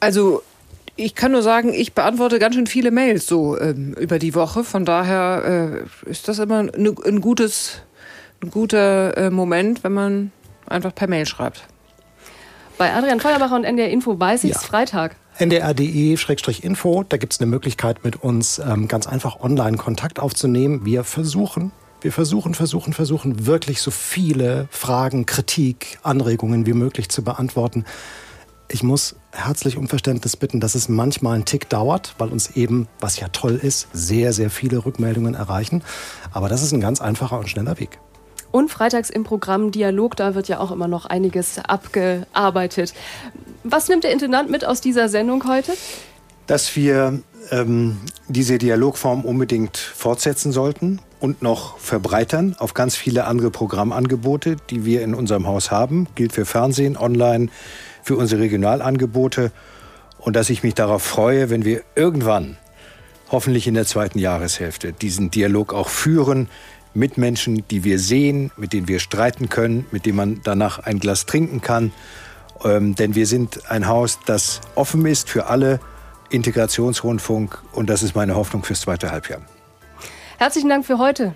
Also ich kann nur sagen, ich beantworte ganz schön viele Mails so ähm, über die Woche. Von daher äh, ist das immer ein, ein gutes, ein guter äh, Moment, wenn man einfach per Mail schreibt. Bei Adrian Feuerbacher und NDR Info weiß ich es ja. Freitag. ndr.de-info, da gibt es eine Möglichkeit, mit uns ähm, ganz einfach online Kontakt aufzunehmen. Wir versuchen, wir versuchen, versuchen, versuchen, wirklich so viele Fragen, Kritik, Anregungen wie möglich zu beantworten. Ich muss herzlich um Verständnis bitten, dass es manchmal einen Tick dauert, weil uns eben, was ja toll ist, sehr, sehr viele Rückmeldungen erreichen. Aber das ist ein ganz einfacher und schneller Weg. Und freitags im Programm Dialog, da wird ja auch immer noch einiges abgearbeitet. Was nimmt der Intendant mit aus dieser Sendung heute? Dass wir ähm, diese Dialogform unbedingt fortsetzen sollten und noch verbreitern auf ganz viele andere Programmangebote, die wir in unserem Haus haben. Gilt für Fernsehen, online, für unsere Regionalangebote. Und dass ich mich darauf freue, wenn wir irgendwann, hoffentlich in der zweiten Jahreshälfte, diesen Dialog auch führen mit Menschen, die wir sehen, mit denen wir streiten können, mit denen man danach ein Glas trinken kann. Ähm, denn wir sind ein Haus, das offen ist für alle, Integrationsrundfunk und das ist meine Hoffnung fürs zweite Halbjahr. Herzlichen Dank für heute.